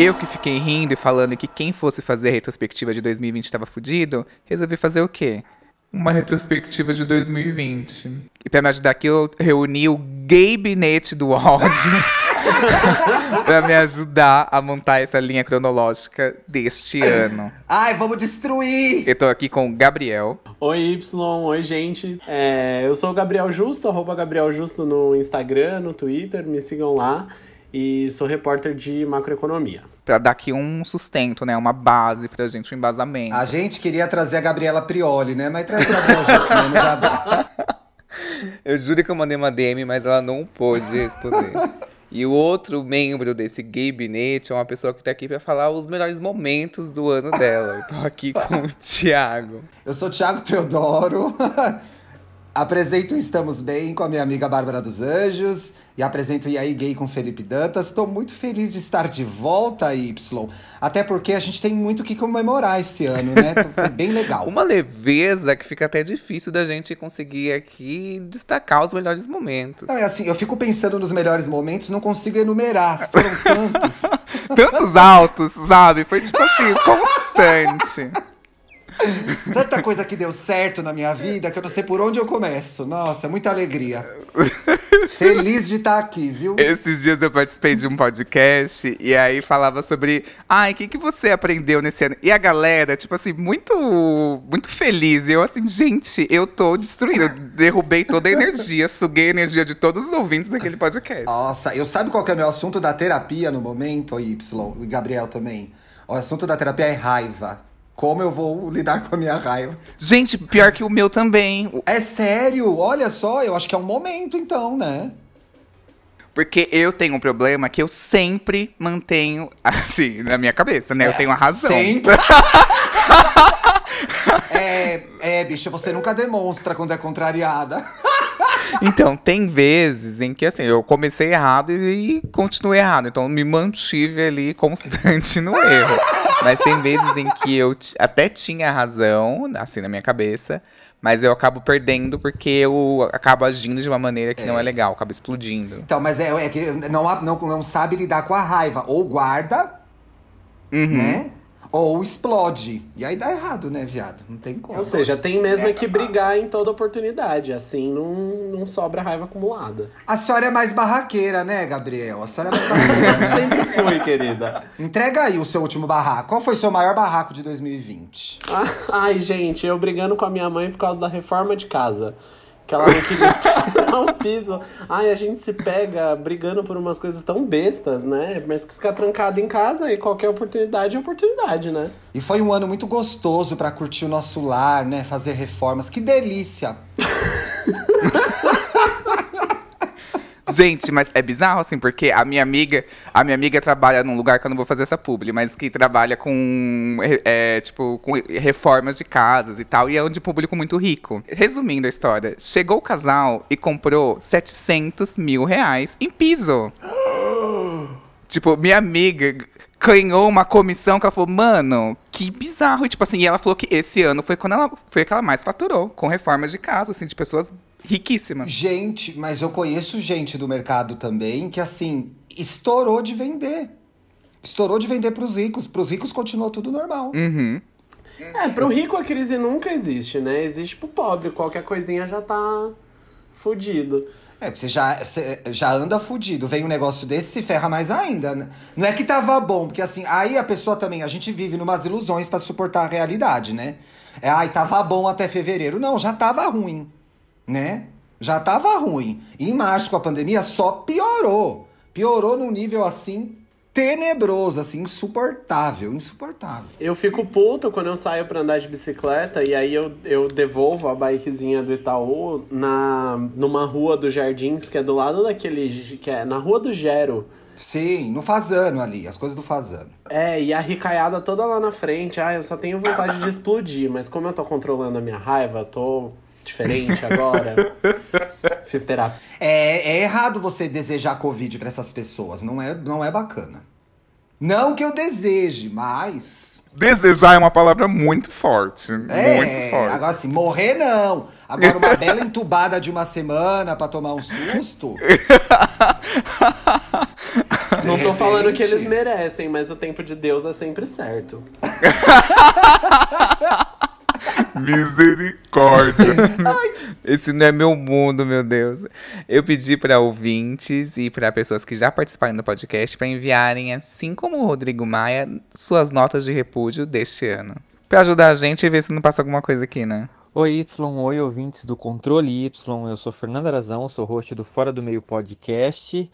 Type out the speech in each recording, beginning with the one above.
Eu que fiquei rindo e falando que quem fosse fazer a retrospectiva de 2020 estava fudido, resolvi fazer o quê? Uma retrospectiva de 2020. E pra me ajudar aqui, eu reuni o gabinete do ódio pra me ajudar a montar essa linha cronológica deste ano. Ai, vamos destruir! Eu tô aqui com o Gabriel. Oi, Y, oi, gente. É, eu sou o Gabriel Justo, arroba Gabriel Justo no Instagram, no Twitter, me sigam lá. E sou repórter de macroeconomia. Pra dar aqui um sustento, né? Uma base pra gente, um embasamento. A gente queria trazer a Gabriela Prioli, né? Mas traz o Gabriel Justo, né? Não já dá. Eu juro que eu mandei uma DM, mas ela não pôde responder. E o outro membro desse gabinete é uma pessoa que tá aqui pra falar os melhores momentos do ano dela. Eu tô aqui com o Thiago. Eu sou Thiago Teodoro. apresento o Estamos Bem com a minha amiga Bárbara dos Anjos. E apresento o E aí Gay com Felipe Dantas. Estou muito feliz de estar de volta, Y. Até porque a gente tem muito o que comemorar esse ano, né? Foi bem legal. Uma leveza que fica até difícil da gente conseguir aqui destacar os melhores momentos. Não, é assim, eu fico pensando nos melhores momentos, não consigo enumerar. Foram tantos. Tantos altos, sabe? Foi tipo assim, constante. Tanta coisa que deu certo na minha vida que eu não sei por onde eu começo. Nossa, muita alegria. Feliz de estar aqui, viu? Esses dias eu participei de um podcast e aí falava sobre, ai, o que, que você aprendeu nesse ano? E a galera, tipo assim, muito, muito feliz. E eu assim, gente, eu tô destruindo. Eu derrubei toda a energia, suguei a energia de todos os ouvintes daquele podcast. Nossa, eu sabe qual que é o meu assunto da terapia no momento, Y, e Gabriel também? O assunto da terapia é raiva. Como eu vou lidar com a minha raiva? Gente, pior que o meu também. É sério, olha só, eu acho que é um momento então, né? Porque eu tenho um problema que eu sempre mantenho, assim, na minha cabeça, né? Eu tenho a razão. Sempre. é, é, bicha, você nunca demonstra quando é contrariada. Então, tem vezes em que, assim, eu comecei errado e continuei errado. Então, eu me mantive ali constante no erro. Mas tem vezes em que eu até tinha razão, assim, na minha cabeça. Mas eu acabo perdendo porque eu acabo agindo de uma maneira que não é legal. Acabo explodindo. Então, mas é, é que não, não, não sabe lidar com a raiva. Ou guarda, Uhum. né? Ou explode. E aí dá errado, né, viado? Não tem como. Ou seja, tem mesmo é que brigar em toda oportunidade. Assim não, não sobra raiva acumulada. A senhora é mais barraqueira, né, Gabriel? A senhora é mais barraqueira. Sempre fui, querida. Entrega aí o seu último barraco. Qual foi o seu maior barraco de 2020? Ah, Ai, gente, eu brigando com a minha mãe por causa da reforma de casa. Que ela não queria esquadrar o piso. Ai, a gente se pega brigando por umas coisas tão bestas, né? Mas que ficar trancado em casa e qualquer oportunidade é oportunidade, né? E foi um ano muito gostoso pra curtir o nosso lar, né? Fazer reformas. Que delícia! Gente, mas é bizarro, assim, porque a minha amiga, a minha amiga trabalha num lugar que eu não vou fazer essa publi, mas que trabalha com, é, tipo, com reformas de casas e tal, e é de público muito rico. Resumindo a história, chegou o casal e comprou 700 mil reais em piso. tipo, minha amiga ganhou uma comissão que ela falou, mano, que bizarro. E, tipo assim, e ela falou que esse ano foi quando ela foi que ela mais faturou, com reformas de casa, assim, de pessoas riquíssimas. Gente, mas eu conheço gente do mercado também que, assim, estourou de vender. Estourou de vender pros ricos. Pros ricos continuou tudo normal. Uhum. É, pro rico a crise nunca existe, né? Existe pro pobre. Qualquer coisinha já tá fudido. É, você já, você já anda fudido. Vem um negócio desse, se ferra mais ainda, né? Não é que tava bom, porque assim, aí a pessoa também, a gente vive numas ilusões pra suportar a realidade, né? É, ai, tava bom até fevereiro. Não, já tava ruim, né? Já tava ruim. E em março, com a pandemia, só piorou. Piorou num nível assim tenebroso, assim, insuportável, insuportável. Eu fico puto quando eu saio pra andar de bicicleta e aí eu, eu devolvo a bikezinha do Itaú na, numa rua dos Jardins, que é do lado daquele. que é na rua do Gero. Sim, no Fazano ali, as coisas do Fazano. É, e a ricaiada toda lá na frente. Ah, eu só tenho vontade de explodir, mas como eu tô controlando a minha raiva, tô diferente agora. Fiz terapia. É, é errado você desejar Covid pra essas pessoas, não é, não é bacana. Não que eu deseje, mas. Desejar é uma palavra muito forte. É, muito forte. agora assim, morrer não. Agora, uma bela entubada de uma semana pra tomar um susto. Não tô repente- falando que eles merecem, mas o tempo de Deus é sempre certo. Misericórdia. Esse não é meu mundo, meu Deus. Eu pedi para ouvintes e para pessoas que já participaram do podcast para enviarem, assim como o Rodrigo Maia, suas notas de repúdio deste ano. Pra ajudar a gente e ver se não passa alguma coisa aqui, né? Oi Y, oi ouvintes do Controle Y, eu sou Fernando Arazão, sou host do Fora do Meio Podcast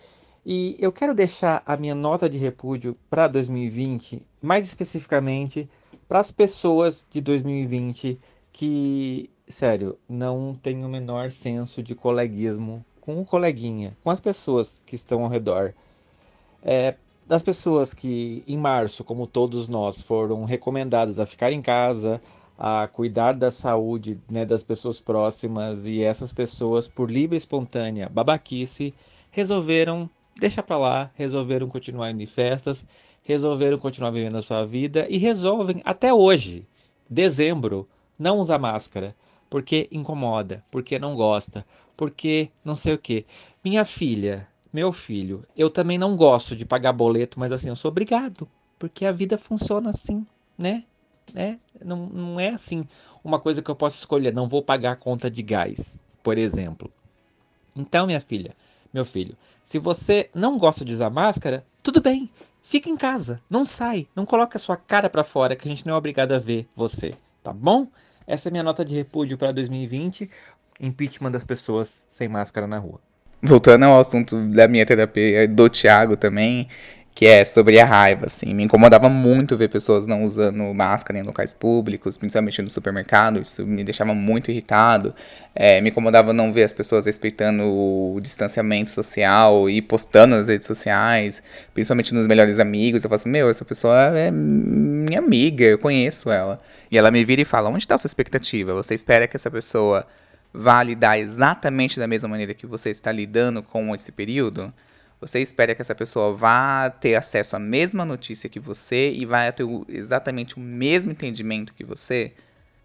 e eu quero deixar a minha nota de repúdio para 2020, mais especificamente para as pessoas de 2020 que, sério, não têm o menor senso de coleguismo com o coleguinha, com as pessoas que estão ao redor. É, das pessoas que em março, como todos nós, foram recomendadas a ficar em casa, a cuidar da saúde né, das pessoas próximas e essas pessoas, por livre e espontânea babaquice, resolveram deixar pra lá, resolveram continuar indo em festas, resolveram continuar vivendo a sua vida e resolvem até hoje, dezembro, não usar máscara, porque incomoda, porque não gosta, porque não sei o que. Minha filha, meu filho, eu também não gosto de pagar boleto, mas assim, eu sou obrigado, porque a vida funciona assim, né? né? Não, não é assim uma coisa que eu posso escolher. Não vou pagar a conta de gás, por exemplo. Então, minha filha, meu filho, se você não gosta de usar máscara, tudo bem. Fica em casa, não sai, não coloca a sua cara para fora que a gente não é obrigado a ver você, tá bom? Essa é minha nota de repúdio para 2020, impeachment das pessoas sem máscara na rua. Voltando ao assunto da minha terapia, do Thiago também, que é sobre a raiva, assim. Me incomodava muito ver pessoas não usando máscara em locais públicos, principalmente no supermercado, isso me deixava muito irritado. É, me incomodava não ver as pessoas respeitando o distanciamento social e postando nas redes sociais, principalmente nos melhores amigos. Eu falo assim, meu, essa pessoa é minha amiga, eu conheço ela. E ela me vira e fala, onde está a sua expectativa? Você espera que essa pessoa vá lidar exatamente da mesma maneira que você está lidando com esse período? Você espera que essa pessoa vá ter acesso à mesma notícia que você e vai ter exatamente o mesmo entendimento que você?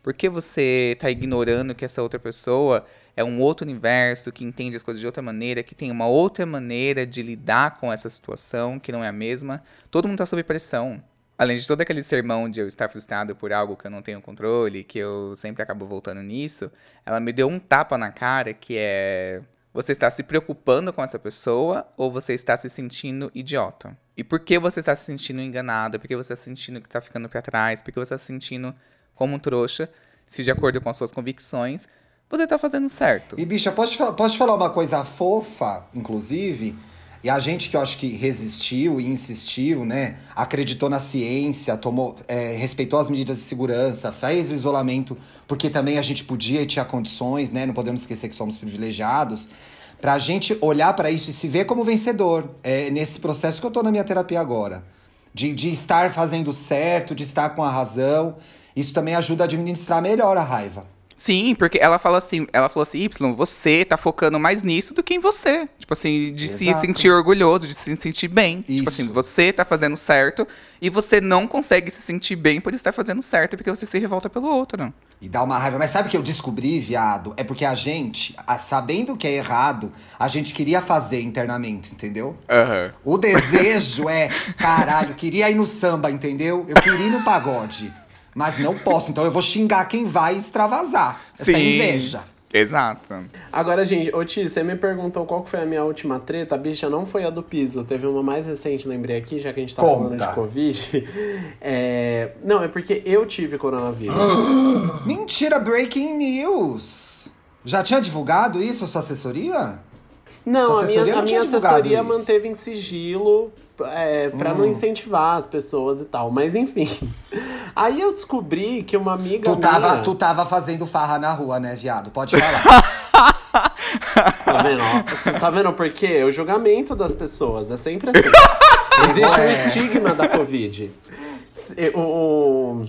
Por que você está ignorando que essa outra pessoa é um outro universo, que entende as coisas de outra maneira, que tem uma outra maneira de lidar com essa situação, que não é a mesma? Todo mundo está sob pressão. Além de todo aquele sermão de eu estar frustrado por algo que eu não tenho controle, que eu sempre acabo voltando nisso, ela me deu um tapa na cara que é. Você está se preocupando com essa pessoa ou você está se sentindo idiota? E por que você está se sentindo enganado? Por que você está se sentindo que está ficando para trás? Por que você está se sentindo como um trouxa? Se de acordo com as suas convicções, você está fazendo certo. E, bicha, posso posso falar uma coisa fofa, inclusive? E a gente que eu acho que resistiu e insistiu, né? Acreditou na ciência, tomou, é, respeitou as medidas de segurança, fez o isolamento, porque também a gente podia e tinha condições, né? Não podemos esquecer que somos privilegiados. Pra gente olhar pra isso e se ver como vencedor. É nesse processo que eu tô na minha terapia agora. De, de estar fazendo certo, de estar com a razão. Isso também ajuda a administrar melhor a raiva. Sim, porque ela fala assim, ela falou assim, Y, você tá focando mais nisso do que em você. Tipo assim, de se Exato. sentir orgulhoso, de se sentir bem. Tipo Isso. assim, você tá fazendo certo e você não consegue se sentir bem por estar fazendo certo porque você se revolta pelo outro. E dá uma raiva. Mas sabe o que eu descobri, viado? É porque a gente, a- sabendo que é errado, a gente queria fazer internamente, entendeu? Aham. O desejo é, caralho, queria ir no samba, entendeu? Eu queria ir no pagode. Mas não posso, então eu vou xingar quem vai extravasar. Essa inveja. Exato. Agora, gente, ô Ti, você me perguntou qual que foi a minha última treta. Bicha, não foi a do piso. Teve uma mais recente, lembrei aqui, já que a gente tá Conta. falando de Covid. É... Não, é porque eu tive coronavírus. Mentira, breaking news! Já tinha divulgado isso, sua assessoria? Não, a minha, assessoria não a minha assessoria isso. Hum. manteve em sigilo é, pra não incentivar as pessoas e tal. Mas enfim. Aí eu descobri que uma amiga Tu tava, minha... tu tava fazendo farra na rua, né, viado? Pode falar. Tá vendo? Você tá vendo por quê? O julgamento das pessoas. É sempre assim. Existe um É. estigma da Covid. O, o...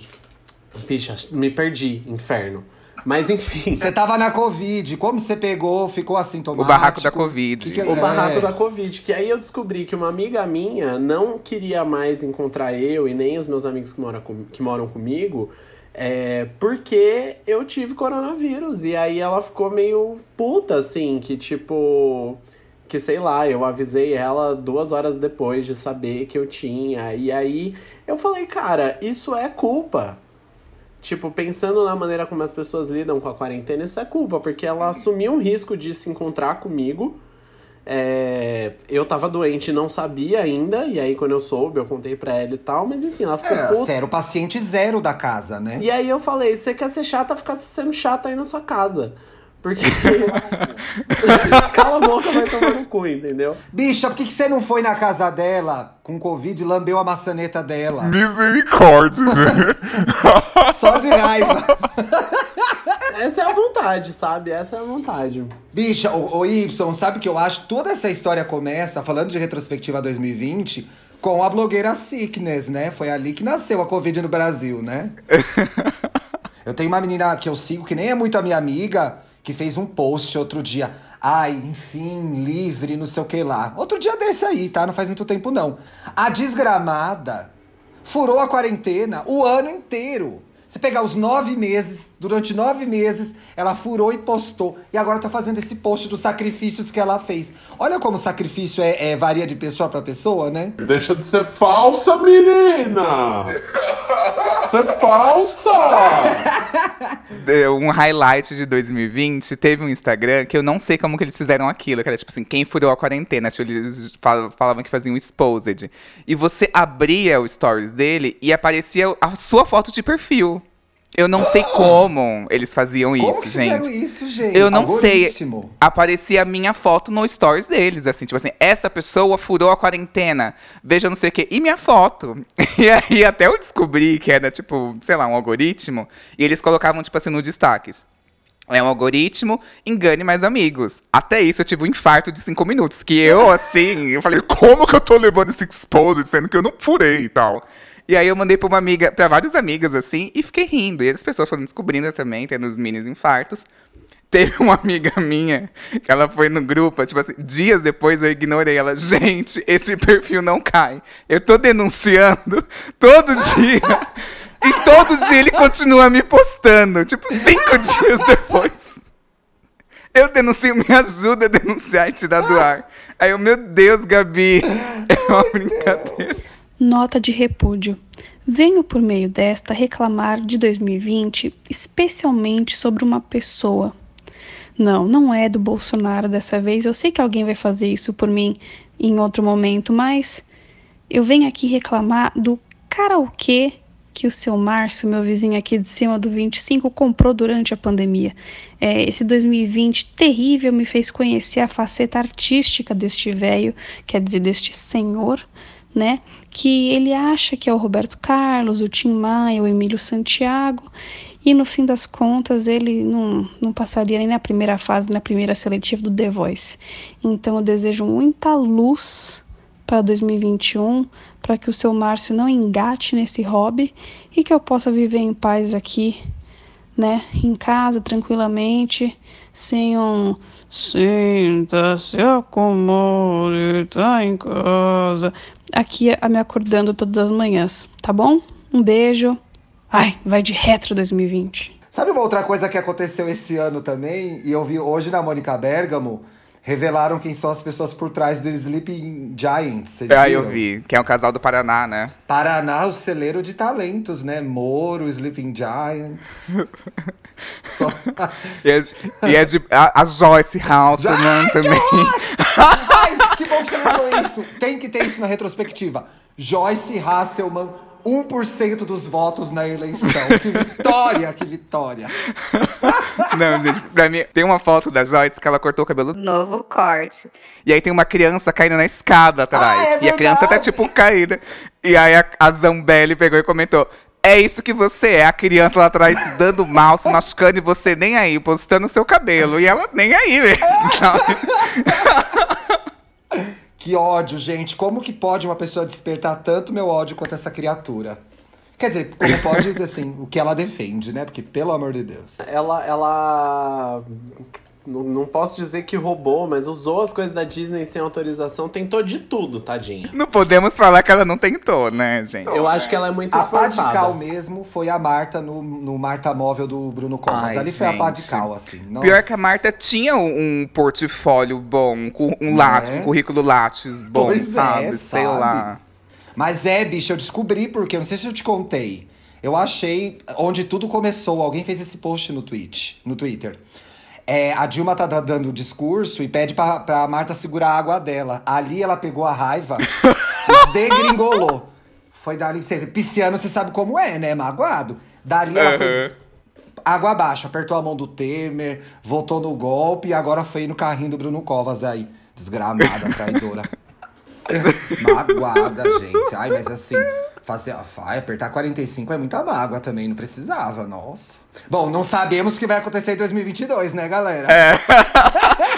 Bicha, me perdi, inferno. Mas enfim. Você tava na Covid, como você pegou? Ficou assintomático? O barraco da Covid. Que que- O é. barraco da Covid, que aí eu descobri que uma amiga minha não queria mais encontrar eu e nem os meus amigos que moram, com- que moram comigo, é, porque eu tive coronavírus. E aí ela ficou meio puta, assim, que tipo. que sei lá, eu avisei ela duas horas depois de saber que eu tinha. E aí eu falei, cara, isso é culpa. Tipo, pensando na maneira como as pessoas lidam com a quarentena, isso é culpa, porque ela assumiu um risco de se encontrar comigo. É, eu tava doente e não sabia ainda, e aí quando eu soube, eu contei pra ela e tal, mas enfim, ela ficou É, puta. você era o paciente zero da casa, né? E aí eu falei, você quer ser chata, ficar sendo chata aí na sua casa. Porque. Cala a boca, vai tomar no cu, entendeu? Bicha, por que, que você não foi na casa dela com Covid e lambeu a maçaneta dela? Misericórdia. Só de raiva. Essa é a vontade, sabe? Essa é a vontade. Bicha, o, o Y, sabe que eu acho que toda essa história começa, falando de retrospectiva 2020, com a blogueira Sickness, né? Foi ali que nasceu a Covid no Brasil, né? eu tenho uma menina que eu sigo, que nem é muito a minha amiga, que fez um post outro dia. Ai, enfim, livre, não sei o que lá. Outro dia desse aí, tá? Não faz muito tempo, não. A desgramada furou a quarentena o ano inteiro. Você pegar os nove meses, durante nove meses, ela furou e postou. E agora tá fazendo esse post dos sacrifícios que ela fez. Olha como o sacrifício é, é- varia de pessoa pra pessoa, né? Deixa de ser falsa, menina! Ser falsa! Deu um highlight de 2020, teve um Instagram que eu não sei como que eles fizeram aquilo, que era tipo assim, quem furou a quarentena, tipo, eles fal- falavam que faziam exposed. E você abria o stories dele e aparecia a sua foto de perfil. Eu não sei como eles faziam Como isso, gente. isso, gente? Eu não sei. Aparecia a minha foto no stories deles, assim, tipo assim, essa pessoa furou a quarentena, veja não sei o quê, e minha foto. E aí até eu descobri que era, tipo, sei lá, um algoritmo, e eles colocavam, tipo assim, no destaques. É um algoritmo, engane mais amigos. Até isso eu tive um infarto de cinco minutos. Que eu, assim, eu falei, como que eu tô levando esse exposed, sendo que eu não furei e tal. E aí eu mandei pra uma amiga, pra várias amigas, assim, e fiquei rindo. E as pessoas foram descobrindo também, tendo os mini infartos. Teve uma amiga minha que ela foi no grupo, tipo assim, dias depois eu ignorei ela. Gente, esse perfil não cai. Eu tô denunciando todo dia. E todo dia ele continua me postando. Tipo, cinco dias depois. Eu denuncio, me ajuda a denunciar e tirar do ar. Aí eu, meu Deus, Gabi, é uma brincadeira. Nota de repúdio. Venho por meio desta reclamar de 2020, especialmente sobre uma pessoa. Não, não é do Bolsonaro dessa vez. Eu sei que alguém vai fazer isso por mim em outro momento, mas eu venho aqui reclamar do karaokê que o seu Márcio, meu vizinho aqui de cima do 25, comprou durante a pandemia. É, esse 2020 terrível me fez conhecer a faceta artística deste velho, quer dizer, deste senhor, né? Que ele acha que é o Roberto Carlos, o Tim Maia, o Emílio Santiago, e no fim das contas ele não, não passaria nem na primeira fase, na primeira seletiva do The Voice. Então eu desejo muita luz para 2021, para que o seu Márcio não engate nesse hobby e que eu possa viver em paz aqui, né, em casa, tranquilamente, sem um sinta, se acomode, tá em casa, aqui a me acordando todas as manhãs, tá bom? Um beijo. Ai, vai de retro 2020. Sabe uma outra coisa que aconteceu esse ano também? E eu vi hoje na Mônica Bergamo, revelaram quem são as pessoas por trás do Sleeping Giants. Ah, eu vi, que é um casal do Paraná, né? Paraná, o celeiro de talentos, né? Moro, Sleeping Giants. Só- E é, e é de. A, a Joyce Halseman também. Ai, bom que você falou isso. Tem que ter isso na retrospectiva. Joyce Hasselman, 1% dos votos na eleição. Que vitória, que vitória. Não, gente, pra mim, tem uma foto da Joyce que ela cortou o cabelo. Novo corte. E aí tem uma criança caindo na escada atrás. Ah, é e a criança tá, tipo, caída. E aí a, a Zambelli pegou e comentou. É isso que você é, a criança lá atrás se dando mal, se machucando e você nem aí, postando seu cabelo. E ela nem aí mesmo, sabe? Que ódio, gente. Como que pode uma pessoa despertar tanto meu ódio quanto essa criatura? Quer dizer, como pode, assim, o que ela defende, né? Porque, pelo amor de Deus. Ela, ela não, não posso dizer que roubou, mas usou as coisas da Disney sem autorização, tentou de tudo, tadinha. Não podemos falar que ela não tentou, né, gente? Eu acho que ela é muito A esforçada. cal mesmo foi a Marta no, no Marta Móvel do Bruno Covas. Ai, Ali foi a pá de gente. cal, assim. Nossa. Pior que a Marta tinha um portfólio bom, com um, Né? um currículo látis bom, Pois é, sabe? Sei sabe? lá. Mas é, bicho, eu descobri porque, eu não sei se eu te contei. Eu achei onde tudo começou. Alguém fez esse post no, tweet, no Twitter. É, a Dilma tá da- dando o discurso e pede pra, pra Marta segurar a água dela. Ali ela pegou a raiva e degringolou. Foi dali. Você, pisciano, você sabe como é, né? Magoado. Dali ela foi Aham. água abaixo, apertou a mão do Temer, voltou no golpe e agora foi no carrinho do Bruno Covas aí. Desgramada, traidora. Magoada, gente. Ai, mas assim, fazer, ai, apertar 45 é muita mágoa também, não precisava, nossa. Bom, não sabemos o que vai acontecer em 2022, né, galera?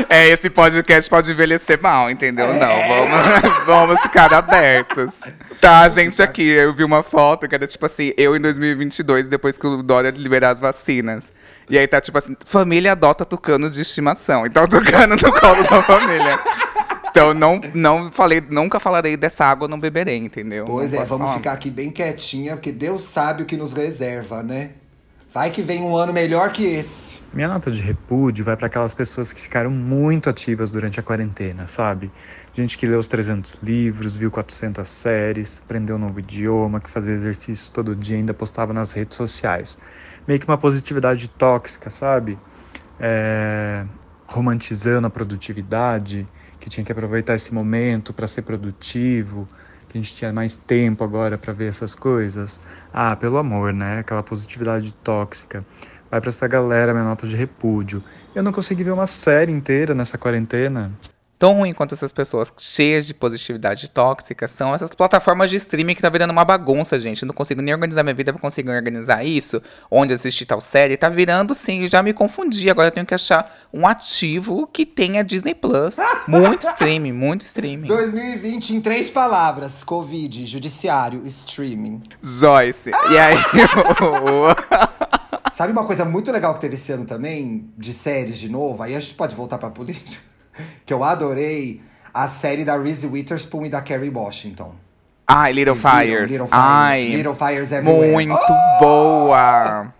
É, esse podcast pode envelhecer mal, entendeu? É. Não, vamos, vamos ficar abertos. Tá, gente, aqui, eu vi uma foto que era tipo assim, eu em 2022, depois que o Dória liberar as vacinas. E aí tá tipo assim, família adota tucano de estimação. Então, tucano no colo da família. Então, não, não falei, nunca falarei dessa água, não beberei, entendeu? Pois Não é, vamos falar. ficar aqui bem quietinha, porque Deus sabe o que nos reserva, né? Vai que vem um ano melhor que esse. Minha nota de repúdio vai para aquelas pessoas que ficaram muito ativas durante a quarentena, sabe? Gente que leu os 300 livros, viu 400 séries, aprendeu um novo idioma, que fazia exercício todo dia e ainda postava nas redes sociais. Meio que uma positividade tóxica, sabe? É, Romantizando a produtividade, que tinha que aproveitar esse momento para ser produtivo, que a gente tinha mais tempo agora para ver essas coisas. Ah, pelo amor, né? Aquela positividade tóxica. Vai pra essa galera minha nota de repúdio. Eu não consegui ver uma série inteira nessa quarentena. Tão ruim quanto essas pessoas cheias de positividade tóxica são essas plataformas de streaming que tá virando uma bagunça, gente. Eu não consigo nem organizar minha vida pra conseguir organizar isso. Onde assistir tal série. Tá virando, sim, já me confundi. Agora eu tenho que achar um ativo que tenha Disney Plus. Muito streaming, muito streaming. 2020 em três palavras: Covid, judiciário, streaming. Joyce. E aí, Sabe uma coisa muito legal que teve esse ano também, de séries de novo? Aí a gente pode voltar pra política. Que eu adorei a série da Reese Witherspoon e da Kerry Washington. Ai, Little Vocês? Fires. Little Fires. Ai, Little Fires Everywhere. muito boa.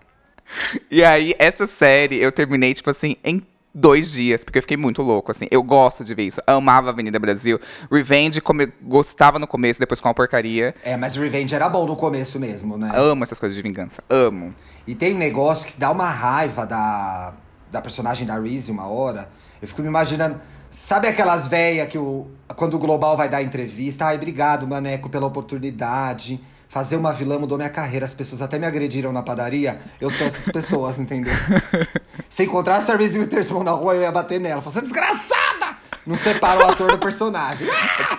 E aí, essa série eu terminei, tipo assim, em dois dias, porque eu fiquei muito louco, assim. Eu gosto de ver isso. Amava Avenida Brasil. Revenge, come... gostava no começo, depois com uma porcaria. É, mas Revenge era bom no começo mesmo, né? Amo essas coisas de vingança. Amo. E tem um negócio que dá uma raiva da, da personagem da Reese uma hora. Eu fico me imaginando. Sabe aquelas velhas que o, quando o Global vai dar entrevista? Ai, obrigado, Maneco, pela oportunidade. Fazer uma vilã mudou minha carreira. As pessoas até me agrediram na padaria. Eu sou essas pessoas, entendeu? Se encontrasse a Reese Witherspoon na rua, eu ia bater nela. Falar, você é desgraçada! Não separa o ator do personagem.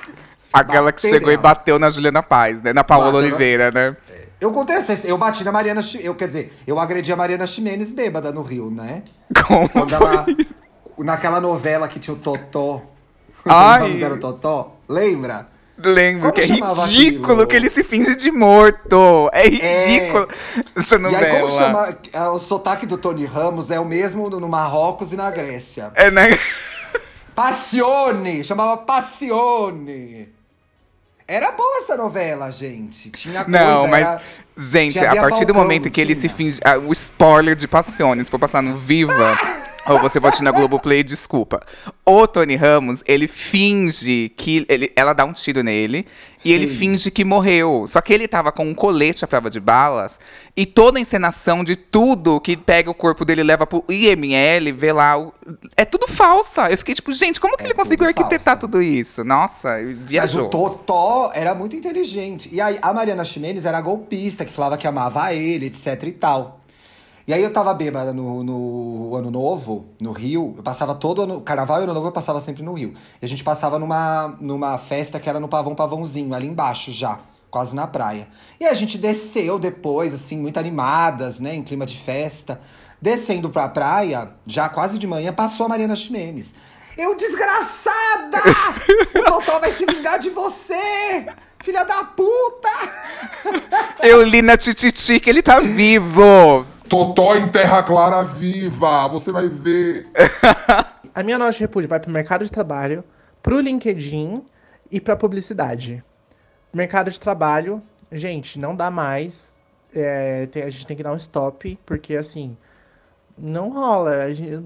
Aquela que chegou e bateu na Juliana Paz, né? Na Paola Bateu Oliveira, né? Eu contei essa história. Eu bati na Mariana Eu, quer dizer, eu agredi a Mariana Ximenes bêbada no Rio, né? Como Quando ela. isso? Naquela novela que tinha o Totó. Ai. Era o Totó. Lembra? Lembro Como que é ridículo aquilo? que ele se finge de morto. É ridículo essa E novela. aí, como chama. é, O sotaque do Tony Ramos é o mesmo no Marrocos e na Grécia. É, né? Passione! Chamava Passione! Era boa essa novela, gente. Tinha coisa. Não, mas, era- gente, a partir do Falcão, momento que ele tinha. se finge. ah, o spoiler de Passione, se for passar no Viva. Ou você pode assistir na Globoplay, desculpa. O Tony Ramos, ele finge que. Ele, ela dá um tiro nele e ele Sim. finge que morreu. Só que ele tava com um colete à prova de balas e toda a encenação de tudo que pega o corpo dele e leva pro IML, vê lá. o- é tudo falsa. Eu fiquei tipo, gente, como que É ele conseguiu arquitetar falsa. tudo isso? Nossa, Mas viajou. o Totó era muito inteligente. E aí, a Mariana Ximenes era golpista, que falava que amava ele, etc e tal. E aí eu tava bêbada no, no Ano Novo, no Rio. Eu passava todo ano. Carnaval e Ano Novo eu passava sempre no Rio. E a gente passava numa, numa festa que era no Pavão Pavãozinho, ali embaixo já, quase na praia. E a gente desceu depois, assim, muito animadas, né, em clima de festa. Descendo pra praia, já quase de manhã, passou a Mariana Ximenes. Eu, desgraçada! o Totó vai se vingar de você! Filha da puta! Eu li na Tititi que ele tá vivo. Totó em Terra Clara viva, você vai ver. A minha nota de repúdio vai pro mercado de trabalho, pro LinkedIn e pra publicidade. Mercado de trabalho, gente, não dá mais. É, tem- a gente tem que dar um stop, porque assim, não rola. Gente-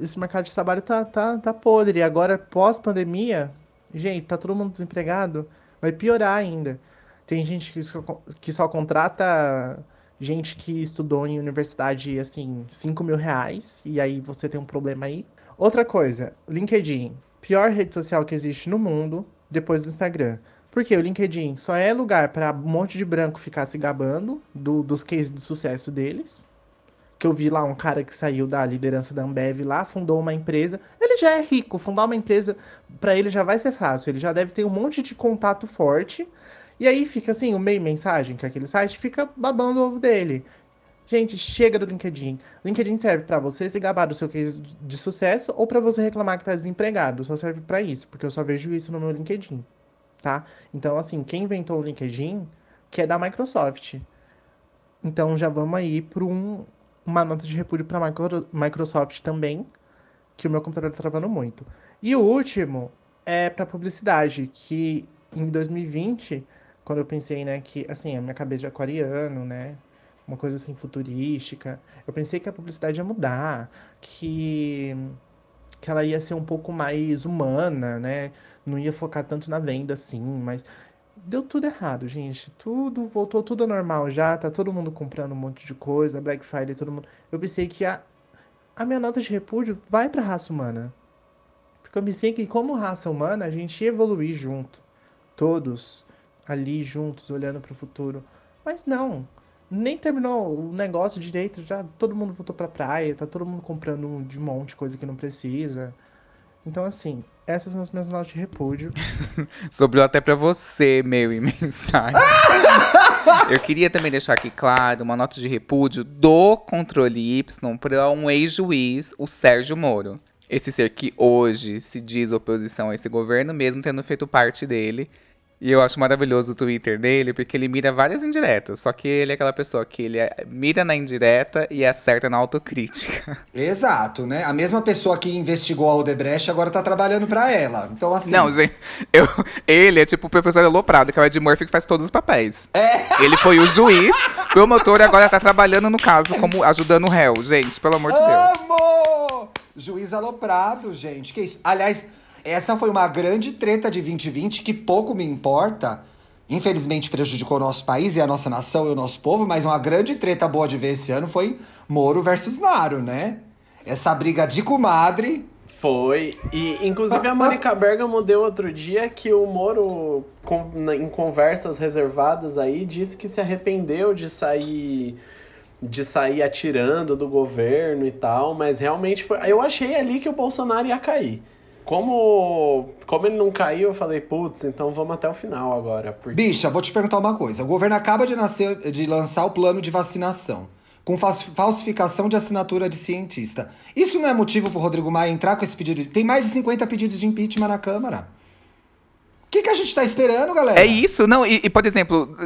esse mercado de trabalho tá, tá, tá podre. E agora, pós-pandemia, gente, tá todo mundo desempregado, vai piorar ainda. Tem gente que só, que só contrata gente que estudou em universidade, assim, 5 mil reais, e aí você tem um problema aí. Outra coisa, LinkedIn, pior rede social que existe no mundo, depois do Instagram. Porque o LinkedIn só é lugar para um monte de branco ficar se gabando do- dos cases de sucesso deles. Que eu vi lá um cara que saiu da liderança da Ambev lá, fundou uma empresa. Ele já é rico, fundar uma empresa para ele já vai ser fácil. Ele já deve ter um monte de contato forte. E aí fica assim, o meio mensagem, que é aquele site, fica babando o ovo dele. Gente, chega do LinkedIn. LinkedIn serve pra você se gabar do seu case de sucesso ou pra você reclamar que tá desempregado. Só serve pra isso, porque eu só vejo isso no meu LinkedIn, tá? Então, assim, quem inventou o LinkedIn que é da Microsoft. Então, já vamos aí para um, uma nota de repúdio para Microsoft também, que o meu computador tá travando muito. E o último é para publicidade, que em 2020, quando eu pensei, né, que assim, a minha cabeça de aquariano, né, uma coisa assim futurística, eu pensei que a publicidade ia mudar, que que ela ia ser um pouco mais humana, né? Não ia focar tanto na venda assim, mas deu tudo errado, gente. Tudo voltou tudo normal já, tá todo mundo comprando um monte de coisa, Black Friday, todo mundo. Eu pensei que a a minha nota de repúdio vai pra raça humana. Porque eu pensei que como raça humana a gente ia evoluir junto, todos ali juntos olhando pro futuro. Mas não, nem terminou o negócio direito, já todo mundo voltou pra praia, tá todo mundo comprando de monte coisa que não precisa. Então, assim, essas são as minhas notas de repúdio. Sobrou até pra você, meu, em mensagem. Eu queria também deixar aqui claro uma nota de repúdio do controle Y para um ex-juiz, o Sérgio Moro. Esse ser que hoje se diz oposição a esse governo, mesmo tendo feito parte dele. E eu acho maravilhoso o Twitter dele, porque ele mira várias indiretas. Só que ele é aquela pessoa que ele é- mira na indireta e acerta na autocrítica. Exato, né? A mesma pessoa que investigou a Odebrecht agora tá trabalhando pra ela. Então, assim. Não, gente, eu, ele é tipo o professor Aloprado, que é o Ed Murphy que faz todos os papéis. É. Ele foi o juiz, promotor e agora tá trabalhando no caso como ajudando o réu. Gente, pelo amor de Deus. Amo! Juiz aloprado, gente. Que isso? Aliás, essa foi uma grande treta de 2020 que pouco me importa. Infelizmente prejudicou o nosso país e a nossa nação e o nosso povo, mas uma grande treta boa de ver esse ano foi Moro versus Naro, né? Essa briga de comadre. Foi. E, inclusive, a Mônica Bergamo deu outro dia que o Moro, com- em conversas reservadas aí, disse que se arrependeu de sair de sair atirando do governo e tal, mas realmente foi. Eu achei ali que o Bolsonaro ia cair. Como, como ele não caiu, eu falei, putz, então vamos até o final agora. Porque... Bicha, vou te perguntar uma coisa. O governo acaba de, nascer, de lançar o plano de vacinação. Com fals- falsificação de assinatura de cientista. Isso não é motivo pro Rodrigo Maia entrar com esse pedido? Tem mais de 50 pedidos de impeachment na Câmara. O que, que a gente tá esperando, galera? É isso, não, e, e, por exemplo,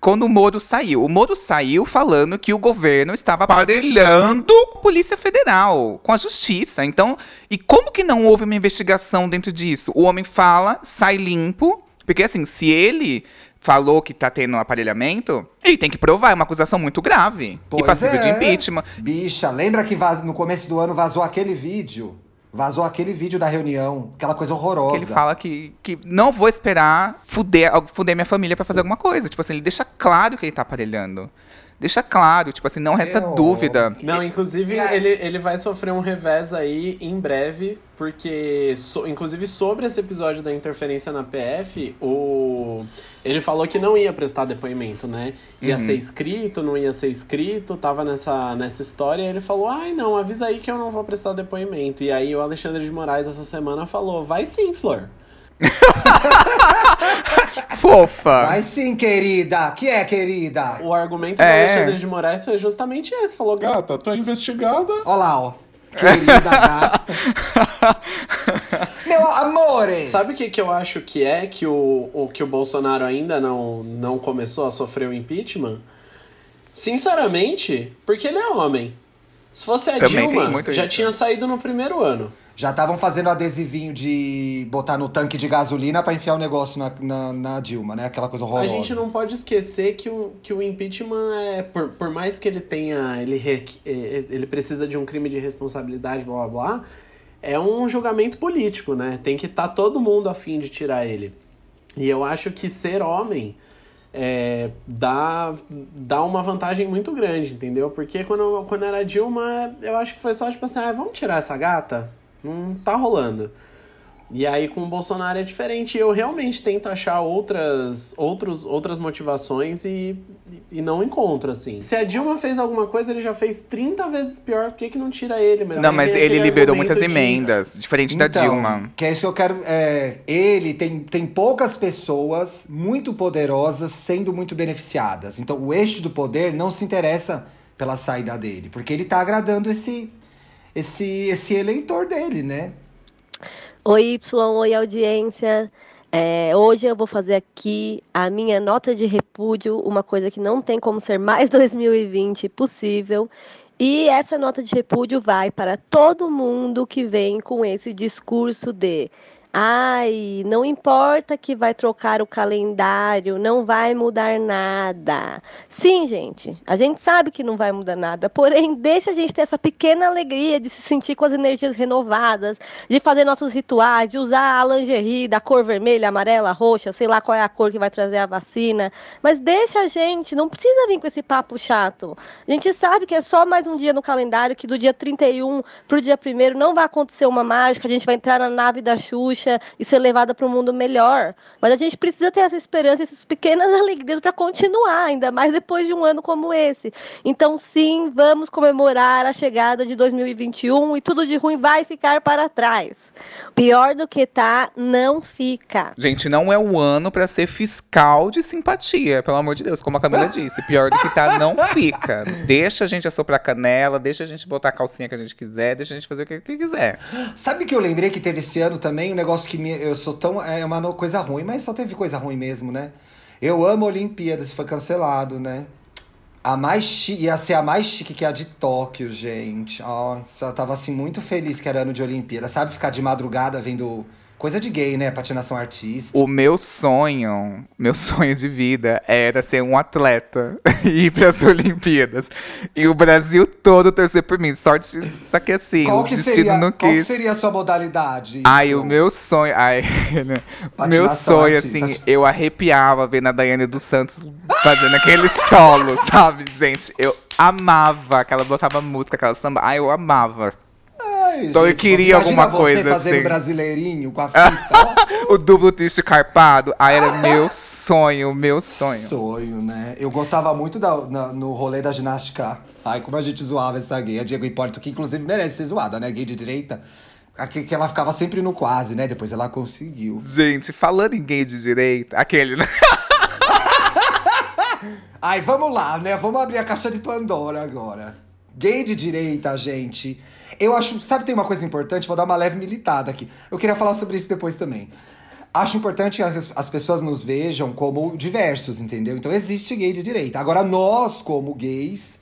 quando o Moro saiu, o Moro saiu falando que o governo estava aparelhando a Polícia Federal com a justiça. Então, e como que não houve uma investigação dentro disso? O homem fala, sai limpo, porque assim, se ele falou que tá tendo um aparelhamento, ele tem que provar, é uma acusação muito grave e Pois passível de é. impeachment. Bicha, lembra que no começo do ano vazou aquele vídeo? Vazou aquele vídeo da reunião, aquela coisa horrorosa. Que ele fala que, que não vou esperar fuder, fuder minha família pra fazer alguma coisa. Tipo assim, ele deixa claro que ele tá aparelhando. Deixa claro, tipo assim, não resta dúvida. Não, inclusive ele, ele vai sofrer um revés aí em breve, porque, so- inclusive sobre esse episódio da interferência na PF, o ele falou que não ia prestar depoimento, né? Ia Uhum. ser escrito, não ia ser escrito, tava nessa, nessa história, e ele falou, ai não, avisa aí que eu não vou prestar depoimento. E aí o Alexandre de Moraes essa semana falou, vai sim, Flor. Fofa! Vai sim, querida. Que é, querida? O argumento É. do Alexandre de Moraes foi justamente esse, falou, Gata, tu é investigada. Ó lá, ó. Querida gata. Meu amore! Sabe o que, que eu acho que é que o, o que o Bolsonaro ainda não, não começou a sofrer o impeachment? Sinceramente, porque ele é homem. Se fosse a Também tem Dilma, muito já isso. tinha saído no primeiro ano. Já estavam fazendo adesivinho de botar no tanque de gasolina pra enfiar o negócio na, na, na Dilma, né? Aquela coisa A horrorosa. gente não pode esquecer que o, que o impeachment é. Por, por mais que ele tenha. Ele, eh, ele precisa de um crime de responsabilidade, blá blá blá. É um julgamento político, né? Tem que estar todo mundo a fim de tirar ele. E eu acho que ser homem é, dá, dá uma vantagem muito grande, entendeu? Porque quando, quando era Dilma, eu acho que foi só tipo assim: ah, vamos tirar essa gata? Não tá rolando. E aí com o Bolsonaro é diferente. Eu realmente tento achar outras, outros, outras motivações e, e não encontro, assim. Se a Dilma fez alguma coisa, ele já fez 30 vezes pior. Por que, que não tira ele? Mas Não, mas ele liberou muitas de- emendas, diferente da Então, Dilma. Que é isso que eu quero. é, ele tem, tem poucas pessoas muito poderosas sendo muito beneficiadas. Então, o eixo do poder não se interessa pela saída dele, porque ele tá agradando esse, esse, esse eleitor dele, né? Oi, Y, oi, audiência. É, hoje eu vou fazer aqui a minha nota de repúdio, uma coisa que não tem como ser mais 2020 possível. E essa nota de repúdio vai para todo mundo que vem com esse discurso de ai, não importa que vai trocar o calendário, não vai mudar nada. Sim, gente, a gente sabe que não vai mudar nada, porém, deixa a gente ter essa pequena alegria de se sentir com as energias renovadas, de fazer nossos rituais, de usar a lingerie da cor vermelha, amarela, roxa, sei lá qual é a cor que vai trazer a vacina. Mas deixa a gente, não precisa vir com esse papo chato. A gente sabe que é só mais um dia no calendário, que do dia 31 pro dia 1 não vai acontecer uma mágica, a gente vai entrar na nave da Xuxa e ser levada para um mundo melhor. Mas a gente precisa ter essa esperança, essas pequenas alegrias para continuar, ainda mais depois de um ano como esse. Então, sim, vamos comemorar a chegada de 2021 e tudo de ruim vai ficar para trás. Pior do que tá, não fica. Gente, não é o ano pra ser fiscal de simpatia, pelo amor de Deus, como a Camila disse. Pior do que tá, não fica. Deixa a gente assoprar canela, deixa a gente botar a calcinha que a gente quiser, deixa a gente fazer o que, que quiser. Sabe que eu lembrei que teve esse ano também? Um negócio que me, eu sou tão. É uma coisa ruim, mas só teve coisa ruim mesmo, né? Eu amo Olimpíadas, foi cancelado, né? A mais chique, ia ser a mais chique que a de Tóquio, gente. Nossa, eu tava assim muito feliz que era ano de Olimpíada. Sabe ficar de madrugada vendo coisa de gay, né? Patinação artística. O meu sonho, meu sonho de vida era ser um atleta e ir pras Olimpíadas. E o Brasil todo torcer por mim. Sorte, só que assim, Qual o que, destino seria, não qual que quis. seria a sua modalidade? Ai, o meu sonho. Ai, né? o meu sonho, assim, eu arrepiava vendo a Daiane dos Santos fazendo aquele solo, sabe, gente? Eu amava que ela botava música, aquela samba. Ai, eu amava. Ai, então eu gente, queria imagina alguma coisa você fazendo assim. brasileirinho com a fita. o duplo twist carpado. Ai, era meu sonho, meu sonho. Sonho, né? Eu gostava muito da, na- no rolê da ginástica. Ai, como a gente zoava essa gay. A Diego Hipólito, que inclusive merece ser zoada, né? Gay de direita. Aqui, que ela ficava sempre no quase, né? Depois ela conseguiu. Gente, falando em gay de direita, aquele, né? Ai, vamos lá, né? Vamos abrir a caixa de Pandora agora. Gay de direita, gente. Eu acho. Sabe, tem uma coisa importante? Vou dar uma leve militada aqui. Eu queria falar sobre isso depois também. Acho importante que as, as pessoas nos vejam como diversos, entendeu? Então existe gay de direita. Agora, nós, como gays,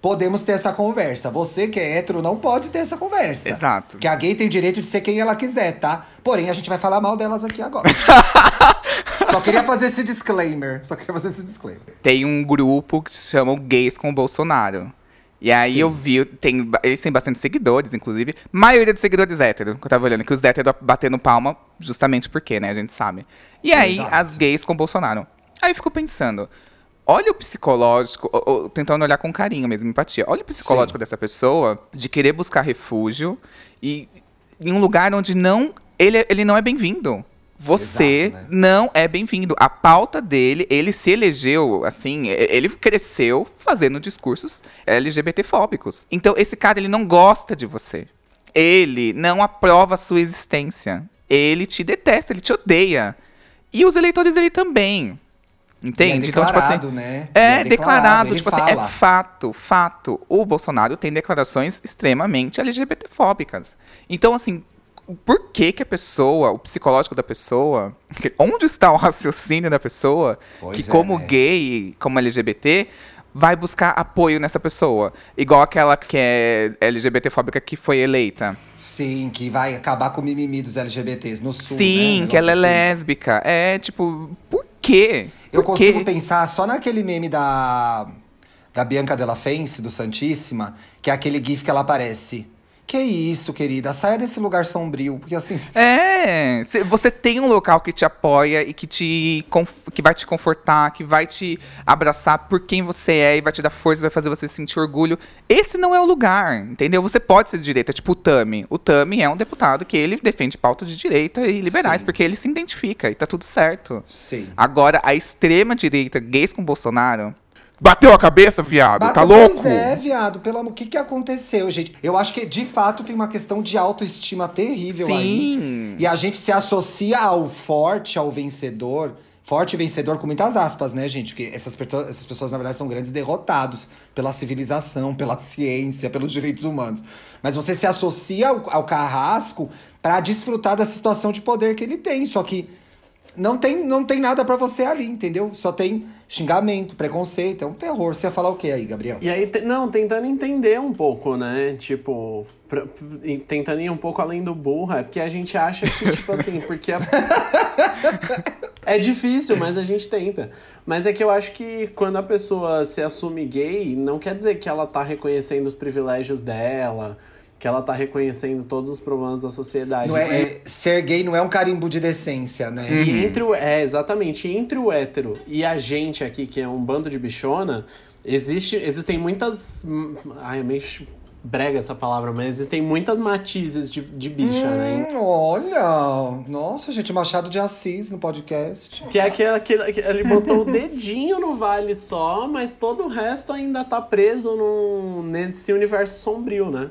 podemos ter essa conversa. Você que é hétero não pode ter essa conversa. Exato. Que a gay tem direito de ser quem ela quiser, tá? Porém, a gente vai falar mal delas aqui agora. Só queria fazer esse disclaimer. Só queria fazer esse disclaimer. Tem um grupo que se chama Gays com o Bolsonaro. E aí Sim. eu vi, tem, eles têm bastante seguidores, inclusive. Maioria dos seguidores héteros, que eu tava olhando, que os héteros batendo palma, justamente porque, né, a gente sabe. E aí, Exato. as gays com Bolsonaro. Aí eu fico pensando, olha o psicológico, ó, ó, tentando olhar com carinho mesmo, empatia. Olha o psicológico dessa pessoa de querer buscar refúgio e em um lugar onde não ele, é- ele não é bem-vindo. Você Exato, né? não é bem-vindo. A pauta dele, ele se elegeu, assim, ele cresceu fazendo discursos LGBT-fóbicos. Então, esse cara, ele não gosta de você. Ele não aprova a sua existência. Ele te detesta, ele te odeia. E os eleitores dele também. Entende? E é então, tipo assim. declarado, né? É, E declarado. ele Tipo assim, é fato, fato. O Bolsonaro tem declarações extremamente LGBTfóbicas. Então, assim, por que que a pessoa, o psicológico da pessoa, onde está o raciocínio da pessoa, Pois que é, como né? gay, como LGBT, vai buscar apoio nessa pessoa. Igual aquela que é LGBTfóbica que foi eleita. Sim, que vai acabar com o mimimi dos LGBTs no sul. Sim, né? que ela é Negócio assim. lésbica. É, tipo, por quê? Eu Por quê? consigo pensar só naquele meme da, da Bianca Della Fence, do Santíssima, que é aquele gif que ela aparece. Que isso, querida, saia desse lugar sombrio, porque assim... É, cê- você tem um local que te apoia e que te que vai te confortar, que vai te abraçar por quem você é e vai te dar força, vai fazer você sentir orgulho. Esse não é o lugar, entendeu? Você pode ser de direita, tipo o Tami. O Tami é um deputado que ele defende pauta de direita e liberais, Sim. porque ele se identifica e tá tudo certo. Sim. Agora, a extrema direita, gays com Bolsonaro, bateu a cabeça, viado, tá Bateu- louco? Pois é, viado, pelo amor, o que que aconteceu, gente? Eu acho que, de fato, tem uma questão de autoestima terrível aí. Sim. E a gente se associa ao forte, ao vencedor. Forte vencedor com muitas aspas, né, gente? Porque essas, essas pessoas, na verdade, são grandes derrotados pela civilização, pela ciência, pelos direitos humanos. Mas você se associa ao, ao carrasco pra desfrutar da situação de poder que ele tem. Só que não tem, não tem nada pra você ali, entendeu? Só tem xingamento, preconceito, é um terror. Você ia falar o que aí, Gabriel? E aí, não, tentando entender um pouco, né? Tipo, pra- tentando ir um pouco além do burro, é porque a gente acha que, tipo assim, porque a- é difícil, mas a gente tenta. Mas é que eu acho que quando a pessoa se assume gay, não quer dizer que ela tá reconhecendo os privilégios dela, que ela tá reconhecendo todos os problemas da sociedade. Não é, é- ser gay não é um carimbo de decência, né? E entre o, é, exatamente, entre o hétero e a gente aqui, que é um bando de bichona, existe, existem muitas. Ai, é meio brega essa palavra, mas existem muitas matizes de, de bicha, né? Hum, olha, nossa, gente, Machado de Assis no podcast. Que é aquele, aquele, que ele botou o dedinho no vale só, mas todo o resto ainda tá preso num, nesse universo sombrio, né?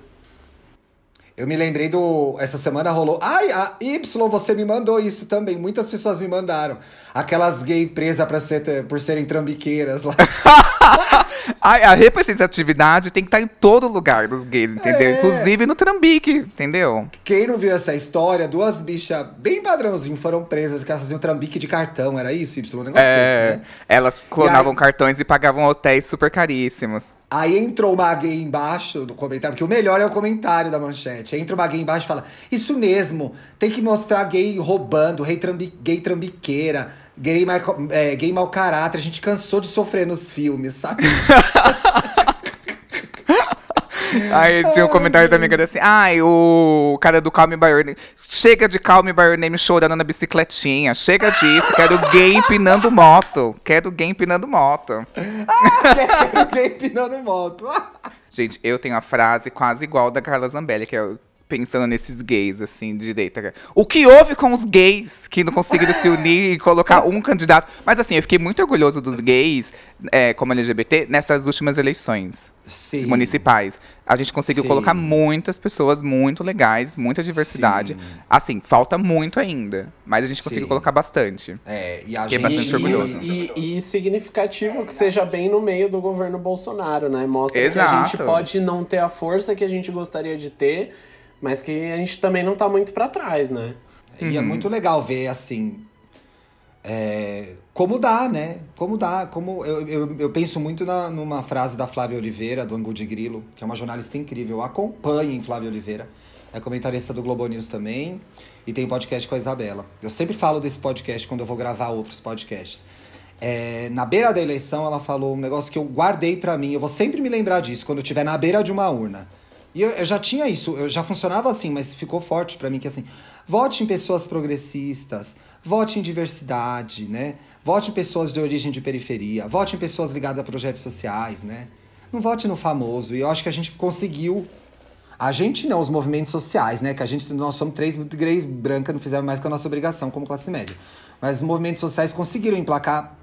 Eu me lembrei do. Essa semana rolou. Ai, a Y, você me mandou isso também. Muitas pessoas me mandaram. Aquelas gay presas ser, por serem trambiqueiras lá. A, a representatividade tem que estar em todo lugar dos gays, entendeu? É. Inclusive no trambique, entendeu? Quem não viu essa história, duas bichas bem padrãozinho foram presas, que elas faziam trambique de cartão, era isso, Y? Um negócio É, desse, né? elas clonavam E aí- cartões e pagavam hotéis super caríssimos. Aí entrou uma gay embaixo do comentário, porque o melhor é o comentário da manchete. Aí entra uma gay embaixo e fala: Isso mesmo, tem que mostrar gay roubando, rei trambi, gay trambiqueira, gay, mai- é, gay mau caráter. A gente cansou de sofrer nos filmes, sabe? Aí tinha um comentário também que era assim: ai, o cara do Calm Me By Your Name. Chega de Calm Me By Your Name chorando na bicicletinha. Chega disso, quero gay empinando moto. Quero gay empinando moto. Quero gay pinando moto. Gente, eu tenho a frase quase igual da Carla Zambelli, que é pensando nesses gays, assim, de direita. O que houve com os gays que não conseguiram se unir e colocar um candidato? Mas assim, eu fiquei muito orgulhoso dos gays, é, como LGBT, nessas últimas eleições Sim. municipais. A gente conseguiu Sim. colocar muitas pessoas muito legais, muita diversidade. Sim. Assim, falta muito ainda, mas a gente conseguiu colocar bastante. É, e a gente. bastante orgulhoso. E, e- e significativo que seja bem no meio do governo Bolsonaro, né? Mostra que a Exato. gente pode não ter a força que a gente gostaria de ter, mas que a gente também não tá muito pra trás, né? E é muito legal ver, assim, é, como dá, né? Como dá. Como, eu, eu, eu penso muito na, numa frase da Flávia Oliveira, do Angu de Grilo, que é uma jornalista incrível. Acompanhem Flávia Oliveira. É comentarista do Globo News também. E tem podcast com a Isabela. Eu sempre falo desse podcast quando eu vou gravar outros podcasts. É, na beira da eleição, ela falou um negócio que eu guardei pra mim. Eu vou sempre me lembrar disso quando eu estiver na beira de uma urna. E eu, eu já tinha isso, eu já funcionava assim, mas ficou forte pra mim que assim, vote em pessoas progressistas, vote em diversidade, né? Vote em pessoas de origem de periferia, vote em pessoas ligadas a projetos sociais, né? Não vote no famoso. E eu acho que a gente conseguiu a gente não, os movimentos sociais, né? Que a gente, nós somos três gays brancas, não fizemos mais que a nossa obrigação como classe média. Mas os movimentos sociais conseguiram emplacar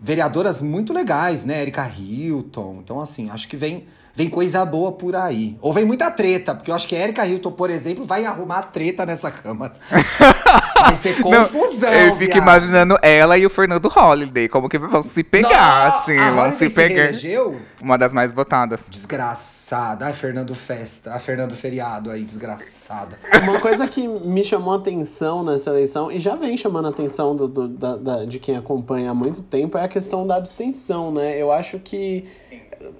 vereadoras muito legais, né? Erika Hilton. Então, assim, acho que vem, Vem coisa boa por aí. Ou vem muita treta, porque eu acho que a Erika Hilton, por exemplo, vai arrumar treta nessa Câmara. Vai ser confusão. Não, eu fico viado. imaginando ela e o Fernando Holliday, como que vão se pegar, Não, assim, a vão se pegar. reelegeu? Uma das mais votadas. Desgraçada. Ai, Fernando Festa. A Fernando Feriado aí, desgraçada. Uma coisa que me chamou a atenção nessa eleição, e já vem chamando a atenção do, do- da- da- de quem acompanha há muito tempo, é a questão da abstenção, né? Eu acho que,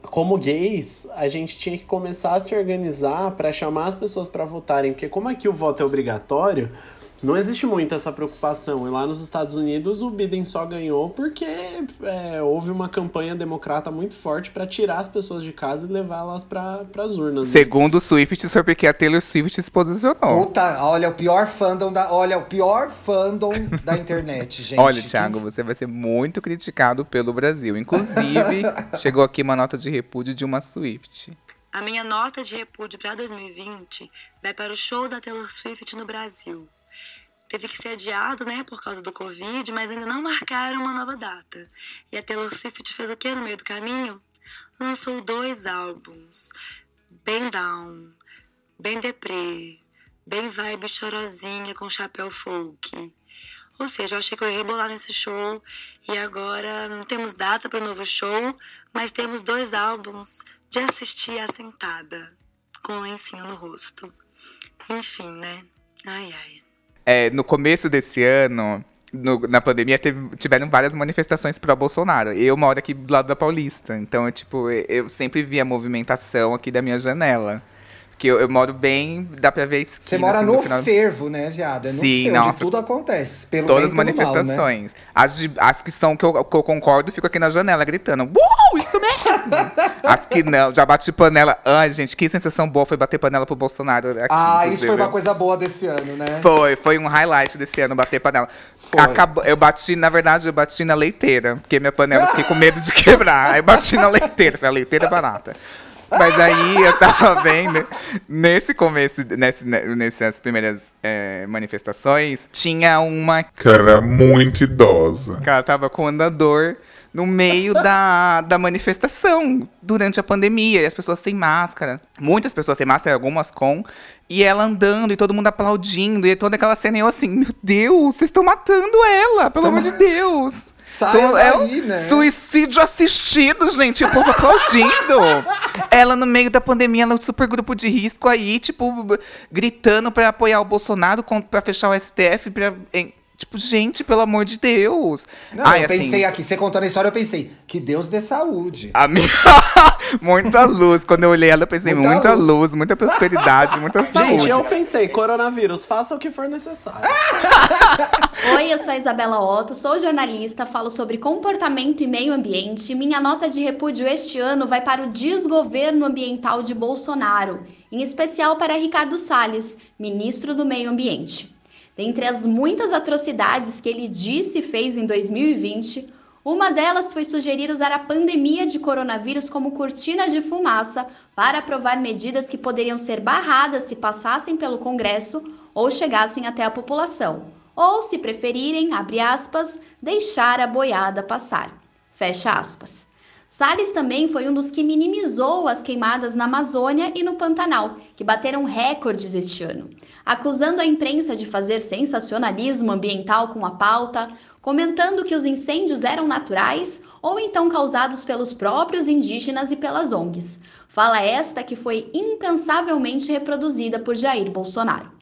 como gays, a gente tinha que começar a se organizar para chamar as pessoas para votarem, porque como aqui o voto é obrigatório, não existe muito essa preocupação. E lá nos Estados Unidos o Biden só ganhou porque é, houve uma campanha democrata muito forte para tirar as pessoas de casa e levá-las para as urnas. né? Segundo o Swift, foi porque a Taylor Swift se posicionou. Puta, olha, o pior fandom da. Olha, o pior fandom da internet, gente. Olha, Thiago, você vai ser muito criticado pelo Brasil. Inclusive, chegou aqui uma nota de repúdio de uma Swift. A minha nota de repúdio para 2020 vai para o show da Taylor Swift no Brasil. Teve que ser adiado, né, por causa do Covid, mas ainda não marcaram uma nova data. E a Taylor Swift fez o que no meio do caminho? Lançou dois álbuns. Bem down, bem deprê, bem vibe chorosinha com chapéu folk. Ou seja, eu achei que eu ia rebolar nesse show e agora não temos data para o novo show, mas temos dois álbuns de assistir assentada, com um lencinho no rosto. Enfim, né? Ai, ai. É, no começo desse ano, no- na pandemia, teve- tiveram várias manifestações pró Bolsonaro. Eu moro aqui do lado da Paulista, então eu, tipo, eu sempre vi a movimentação aqui da minha janela. Porque eu, eu moro bem, dá pra ver esquina, Você mora assim, no final- fervo, né, viado? É no Sim, fervo, nossa. tudo acontece. Pelo Todas as e pelo mal, né? manifestações. As, de- as que são que eu, que eu concordo, fico aqui na janela gritando. Uou, isso mesmo! as que não, já bati panela. Ai, gente, que sensação boa foi bater panela pro Bolsonaro. Aqui, Ah, isso inclusive. foi uma coisa boa desse ano, né? Foi, foi um highlight desse ano bater panela. Foi. Acabou, eu bati, na verdade, eu bati na leiteira, porque minha panela eu fiquei com medo de quebrar. Aí bati na leiteira, falei, a leiteira é barata. Mas aí eu tava vendo, nesse começo, nesse, nessas primeiras é, manifestações, tinha uma Que era muito idosa. que ela tava com o andador no meio da, da manifestação durante a pandemia. E as pessoas sem máscara. Muitas pessoas sem máscara, algumas com. E ela andando e todo mundo aplaudindo. E toda aquela cena. E eu assim, meu Deus, vocês estão matando ela, pelo amor de Deus. Saia Então, é daí, um né? suicídio assistido, gente. O povo aplaudindo. ela no meio da pandemia, ela é um super grupo de risco aí, tipo, gritando pra apoiar o Bolsonaro, pra fechar o STF, pra. Tipo, gente, pelo amor de Deus. Não, Ai, eu assim, pensei aqui, você contando a história, eu pensei, que Deus dê saúde. a minha... muita luz. Quando eu olhei ela, eu pensei, Muita muita, luz. luz. muita prosperidade, muita saúde. Gente, eu pensei, coronavírus, faça o que for necessário. Oi, eu sou a Isabela Otto, sou jornalista, falo sobre comportamento e meio ambiente. Minha nota de repúdio este ano vai para o desgoverno ambiental de Bolsonaro, em especial para Ricardo Salles, ministro do Meio Ambiente. Dentre as muitas atrocidades que ele disse e fez em 2020, uma delas foi sugerir usar a pandemia de coronavírus como cortina de fumaça para aprovar medidas que poderiam ser barradas se passassem pelo Congresso ou chegassem até a população, ou, se preferirem, abre aspas, deixar a boiada passar. Fecha aspas. Salles também foi um dos que minimizou as queimadas na Amazônia e no Pantanal, que bateram recordes este ano, acusando a imprensa de fazer sensacionalismo ambiental com a pauta, comentando que os incêndios eram naturais ou então causados pelos próprios indígenas e pelas ONGs. Fala esta que foi incansavelmente reproduzida por Jair Bolsonaro.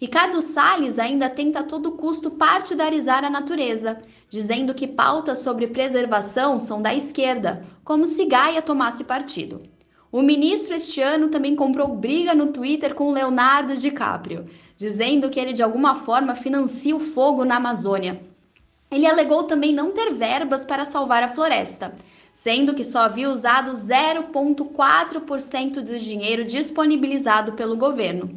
Ricardo Salles ainda tenta a todo custo partidarizar a natureza, dizendo que pautas sobre preservação são da esquerda, como se Gaia tomasse partido. O ministro este ano também comprou briga no Twitter com Leonardo DiCaprio, dizendo que ele de alguma forma financia o fogo na Amazônia. Ele alegou também não ter verbas para salvar a floresta, sendo que só havia usado 0,4% do dinheiro disponibilizado pelo governo.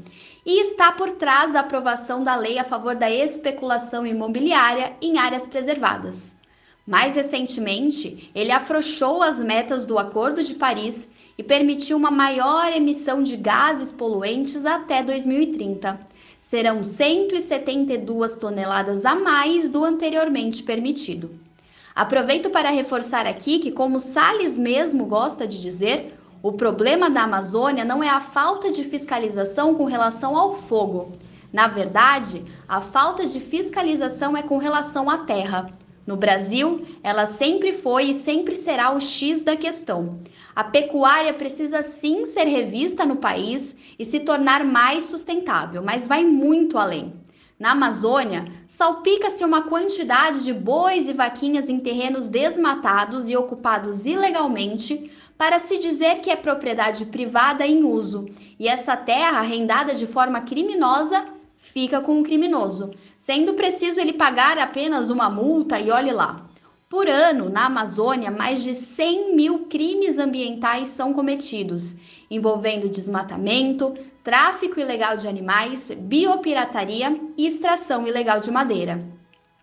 E está por trás da aprovação da lei a favor da especulação imobiliária em áreas preservadas. Mais recentemente, ele afrouxou as metas do Acordo de Paris e permitiu uma maior emissão de gases poluentes até 2030. Serão 172 toneladas a mais do anteriormente permitido. Aproveito para reforçar aqui que, como Salles mesmo gosta de dizer, O problema da Amazônia não é a falta de fiscalização com relação ao fogo. Na verdade, a falta de fiscalização é com relação à terra. No Brasil, ela sempre foi e sempre será o X da questão. A pecuária precisa sim ser revista no país e se tornar mais sustentável, mas vai muito além. Na Amazônia, salpica-se uma quantidade de bois e vaquinhas em terrenos desmatados e ocupados ilegalmente para se dizer que é propriedade privada em uso, e essa terra, arrendada de forma criminosa, fica com o criminoso, sendo preciso ele pagar apenas uma multa e olhe lá. Por ano, na Amazônia, mais de 100 mil crimes ambientais são cometidos, envolvendo desmatamento, tráfico ilegal de animais, biopirataria e extração ilegal de madeira.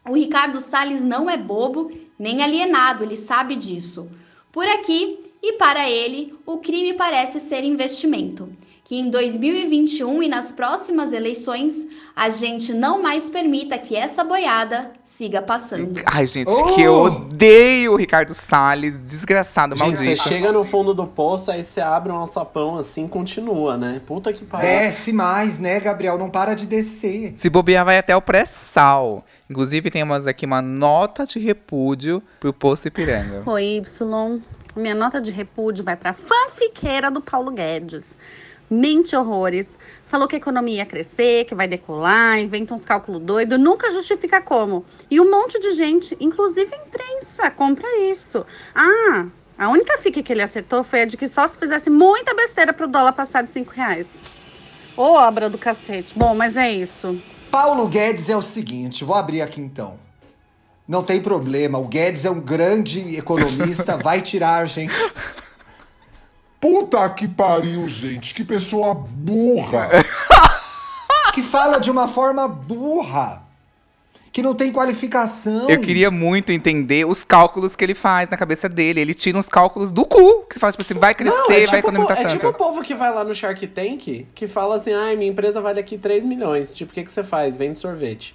O Ricardo Salles não é bobo nem alienado, ele sabe disso. Por aqui e para ele, o crime parece ser investimento que em 2021 e nas próximas eleições a gente não mais permita que essa boiada siga passando. Ai, gente, oh! que eu odeio o Ricardo Salles, desgraçado, gente, maldito. Você chega no fundo do poço, aí você abre um alçapão assim continua, né? Puta que pariu. Desce mais, né, Gabriel? Não para de descer. Se bobear, vai até o pré-sal. Inclusive, temos aqui uma nota de repúdio pro Poço Ipiranga. Oi, Y. Minha nota de repúdio vai pra fanfiqueira do Paulo Guedes mente horrores, falou que a economia ia crescer, que vai decolar, inventa uns cálculos doidos, nunca justifica como. E um monte de gente, inclusive a imprensa, compra isso. Ah, a única fique que ele acertou foi a de que só se fizesse muita besteira pro dólar passar de 5 reais. Ô, obra do cacete. Bom, mas é isso. Paulo Guedes é o seguinte, vou abrir aqui então. Não tem problema, o Guedes é um grande economista, vai tirar a gente Puta que pariu, gente. Que pessoa burra. que fala de uma forma burra. Que não tem qualificação. Eu queria muito entender os cálculos que ele faz na cabeça dele. Ele tira uns cálculos do cu. Que fala, tipo assim, vai crescer, não, é tipo, vai economizar é tanto. É tipo o povo que vai lá no Shark Tank, que fala assim, ai, minha empresa vale aqui 3 milhões. Tipo, o que, que você faz? Vende sorvete.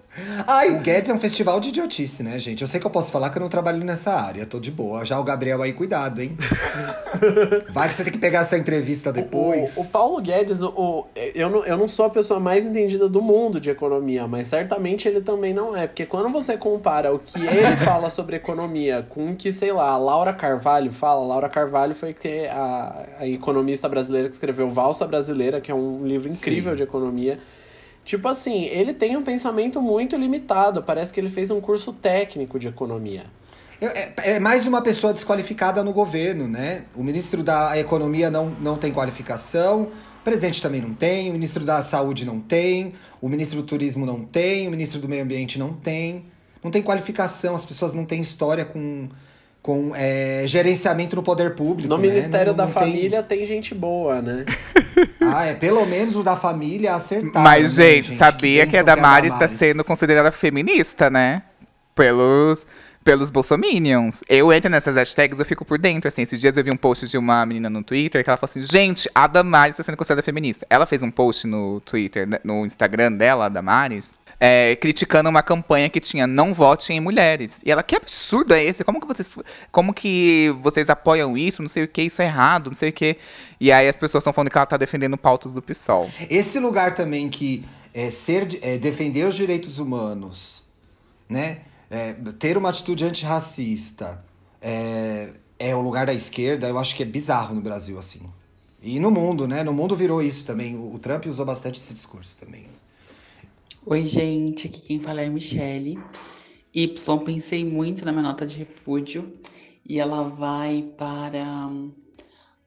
Ai, o Guedes é um festival de idiotice, né, gente? Eu sei que eu posso falar que eu não trabalho nessa área, tô de boa. Já o Gabriel aí, cuidado, hein? Vai que você tem que pegar essa entrevista depois. O, o, o Paulo Guedes, o, eu, não, eu não sou a pessoa mais entendida do mundo de economia, mas certamente ele também não é. Porque quando você compara o que ele fala sobre economia com o que, sei lá, a Laura Carvalho fala, Laura Carvalho foi que a, a economista brasileira que escreveu Valsa Brasileira, que é um livro incrível Sim. de economia. Tipo assim, ele tem um pensamento muito limitado. Parece que ele fez um curso técnico de economia. É, é, mais uma pessoa desqualificada no governo, né? O ministro da Economia não, não tem qualificação, o presidente também não tem, o ministro da Saúde não tem, o ministro do Turismo não tem, o ministro do Meio Ambiente não tem. Não tem qualificação, as pessoas não têm história com, com é, gerenciamento no poder público. No né? Ministério não, da não Família tem... tem... gente boa, né? ah, é pelo menos o da família acertar. Mas, né, gente, gente, sabia que, que a Damares está sendo considerada feminista, né? Pelos, pelos bolsominions. Eu entro nessas hashtags, eu fico por dentro, assim. Esses dias eu vi um post de uma menina no Twitter que ela falou assim, gente, a Damares está sendo considerada feminista. Ela fez um post no Twitter, né, no Instagram dela, a Damares, é, criticando uma campanha que tinha não vote em mulheres. E ela, que absurdo é esse? Como que vocês, como que vocês apoiam isso? Não sei o que, isso é errado, não sei o que. E aí as pessoas estão falando que ela tá defendendo pautas do PSOL. Esse lugar também que é, ser, é, defender os direitos humanos, né? É, ter uma atitude antirracista é, é o lugar da esquerda, eu acho que é bizarro no Brasil, assim. E no mundo, né? No mundo virou isso também. O, o Trump usou bastante esse discurso também. Oi, gente, aqui quem fala é a Michelle. Y, pensei muito na minha nota de repúdio e ela vai para hum,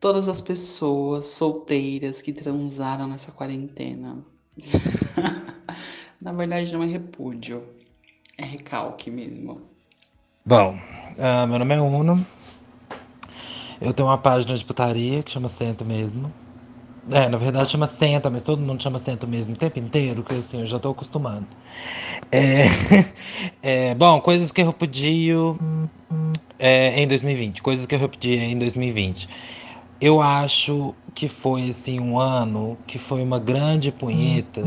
todas as pessoas solteiras que transaram nessa quarentena. na verdade, não é repúdio, é recalque mesmo. Bom, uh, meu nome é Uno. Eu tenho uma página de putaria que chama Centro mesmo. É, na verdade chama senta, mas todo mundo chama senta mesmo tempo inteiro, que assim, eu já tô acostumando. É, é, bom, coisas que eu repudio é, em 2020. Coisas que eu repudio em 2020. Eu acho que foi assim um ano que foi uma grande punheta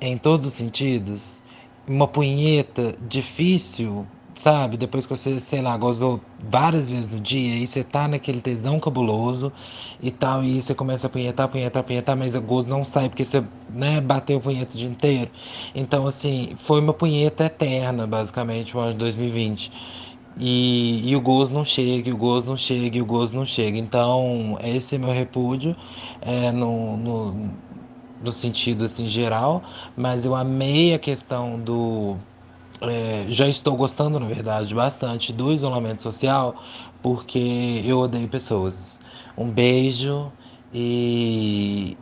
em todos os sentidos. Uma punheta difícil sabe? Depois que você, sei lá, gozou várias vezes no dia e você tá naquele tesão cabuloso e tal, e você começa a punhetar, punhetar, punhetar, mas o gozo não sai porque você, né, bateu o punheta o dia inteiro. Então, assim, foi uma punheta eterna, basicamente, o ano de 2020. E, e o gozo não chega, o gozo não chega, o gozo não chega. Então, esse é meu repúdio é, no, no, no sentido assim, geral, mas eu amei a questão do. É, já estou gostando, na verdade, bastante do isolamento social, porque eu odeio pessoas. Um beijo e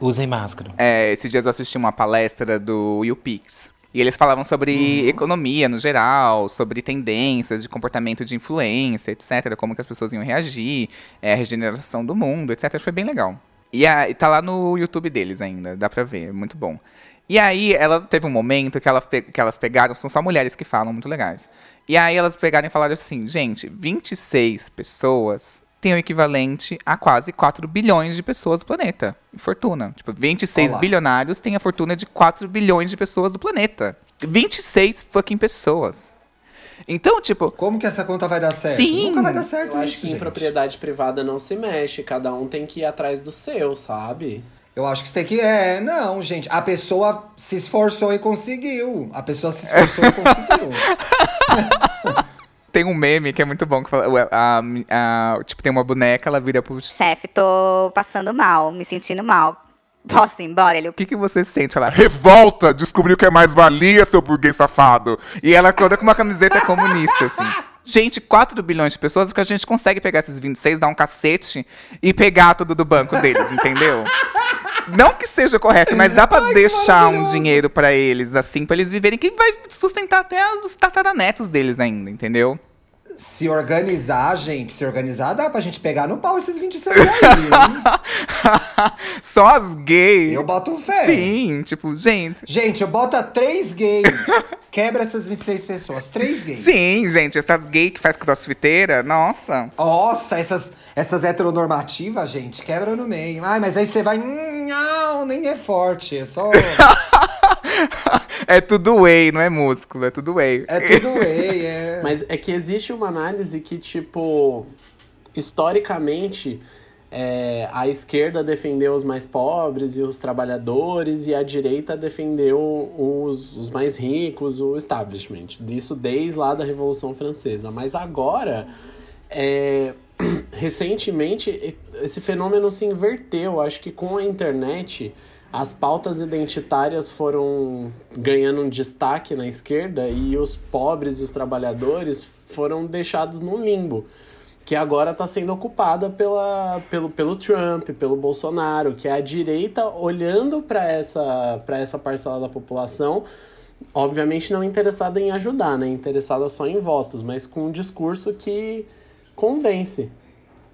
usem máscara. É, esses dias eu assisti uma palestra do YouPix. E eles falavam sobre economia no geral, sobre tendências de comportamento de influência, etc. Como que as pessoas iam reagir, é, a regeneração do mundo, etc. Foi bem legal. E, a, e tá lá no YouTube deles ainda, dá pra ver, é muito bom. E aí, ela teve um momento que, ela, que elas pegaram, são só mulheres que falam, muito legais. E aí, elas pegaram e falaram assim: gente, 26 pessoas têm o equivalente a quase 4 bilhões de pessoas do planeta. Em fortuna. Tipo, 26 Olá. bilionários têm a fortuna de 4 bilhões de pessoas do planeta. 26 fucking pessoas. Então, tipo. Como que essa conta vai dar certo? Sim. Nunca vai dar certo Eu acho isso, que em gente. propriedade privada não se mexe, cada um tem que ir atrás do seu, sabe? Eu acho que você tem que. É, não, gente. A pessoa se esforçou e conseguiu. A pessoa se esforçou e conseguiu. Tem um meme que é muito bom, que fala, ué, a- a- tipo, tem uma boneca, ela vira pro. O Chefe, tô passando mal, me sentindo mal. Posso ir embora? Ele, que, que você sente? Ela, Revolta! Descobriu que é mais valia, seu burguês safado. E ela toda com uma camiseta comunista, assim. Gente, 4 bilhões de pessoas que a gente consegue pegar esses 26, dar um cacete e pegar tudo do banco deles, entendeu? Não que seja correto, mas dá pra deixar um dinheiro pra eles, assim, pra eles viverem, que vai sustentar até os tataranetos deles ainda, entendeu? Se organizar, gente, se organizar, dá pra gente pegar no pau esses 26 aí, hein? Só as gays. Eu boto fé. Sim, tipo, gente. Gente, eu boto três gays. Quebra essas 26 pessoas. Três gays. Sim, gente, essas gays que faz crossfiteira, nossa. Nossa, essas, essas heteronormativas, gente, quebra no meio. Ai, mas aí você vai. "Hum, Não, nem é forte. É só. É tudo whey, não é músculo, é tudo whey. É tudo whey, é. Mas é que existe uma análise que, tipo, historicamente, é, a esquerda defendeu os mais pobres e os trabalhadores, e a direita defendeu os, os mais ricos, o establishment. Isso desde lá da Revolução Francesa. Mas agora, é, recentemente, esse fenômeno se inverteu. Acho que com a internet as pautas identitárias foram ganhando um destaque na esquerda e os pobres e os trabalhadores foram deixados no limbo, que agora está sendo ocupada pela, pelo, pelo Trump, pelo Bolsonaro, que é a direita olhando para essa, essa parcela da população, obviamente não interessada em ajudar, né? interessada só em votos, mas com um discurso que convence.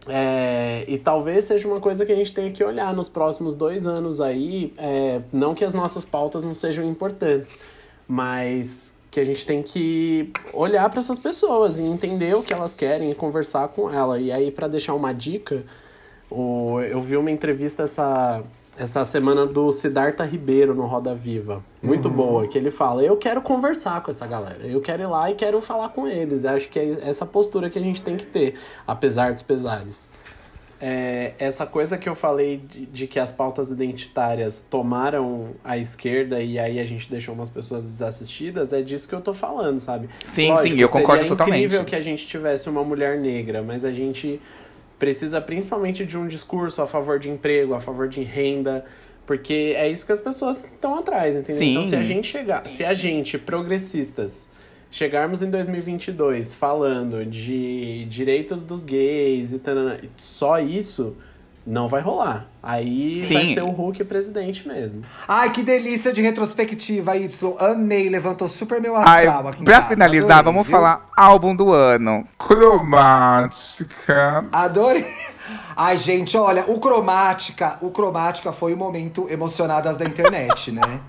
É, e talvez seja uma coisa que a gente tenha que olhar nos próximos dois anos aí. é, não que as nossas pautas não sejam importantes, mas que a gente tem que olhar para essas pessoas e entender o que elas querem e conversar com ela. E aí, para deixar uma dica, o, eu vi uma entrevista essa, essa semana do Siddhartha Ribeiro no Roda Viva. Muito Uhum. boa, que ele fala: Eu quero conversar com essa galera, eu quero ir lá e quero falar com eles. Acho que é essa postura que a gente tem que ter, apesar dos pesares. É, essa coisa que eu falei de, de que as pautas identitárias tomaram a esquerda e aí a gente deixou umas pessoas desassistidas, é disso que eu tô falando, sabe? Sim, sim, eu concordo totalmente. incrível que a gente tivesse uma mulher negra, mas a gente precisa principalmente de um discurso a favor de emprego, a favor de renda, porque é isso que as pessoas estão atrás, entendeu? Sim. Então, se a gente chegar, se a gente, progressistas, chegarmos em 2022 falando de direitos dos gays e tanana, só isso não vai rolar. Aí vai Sim. ser o Hulk presidente mesmo. Ai, que delícia de retrospectiva, Y. Amei, levantou super meu Ai, astral aqui em pra casa. finalizar, Adorei, vamos viu? falar álbum do ano. Cromática. Adorei. Ai, gente, olha, o Cromática, o Cromática foi o momento emocionadas da internet, né?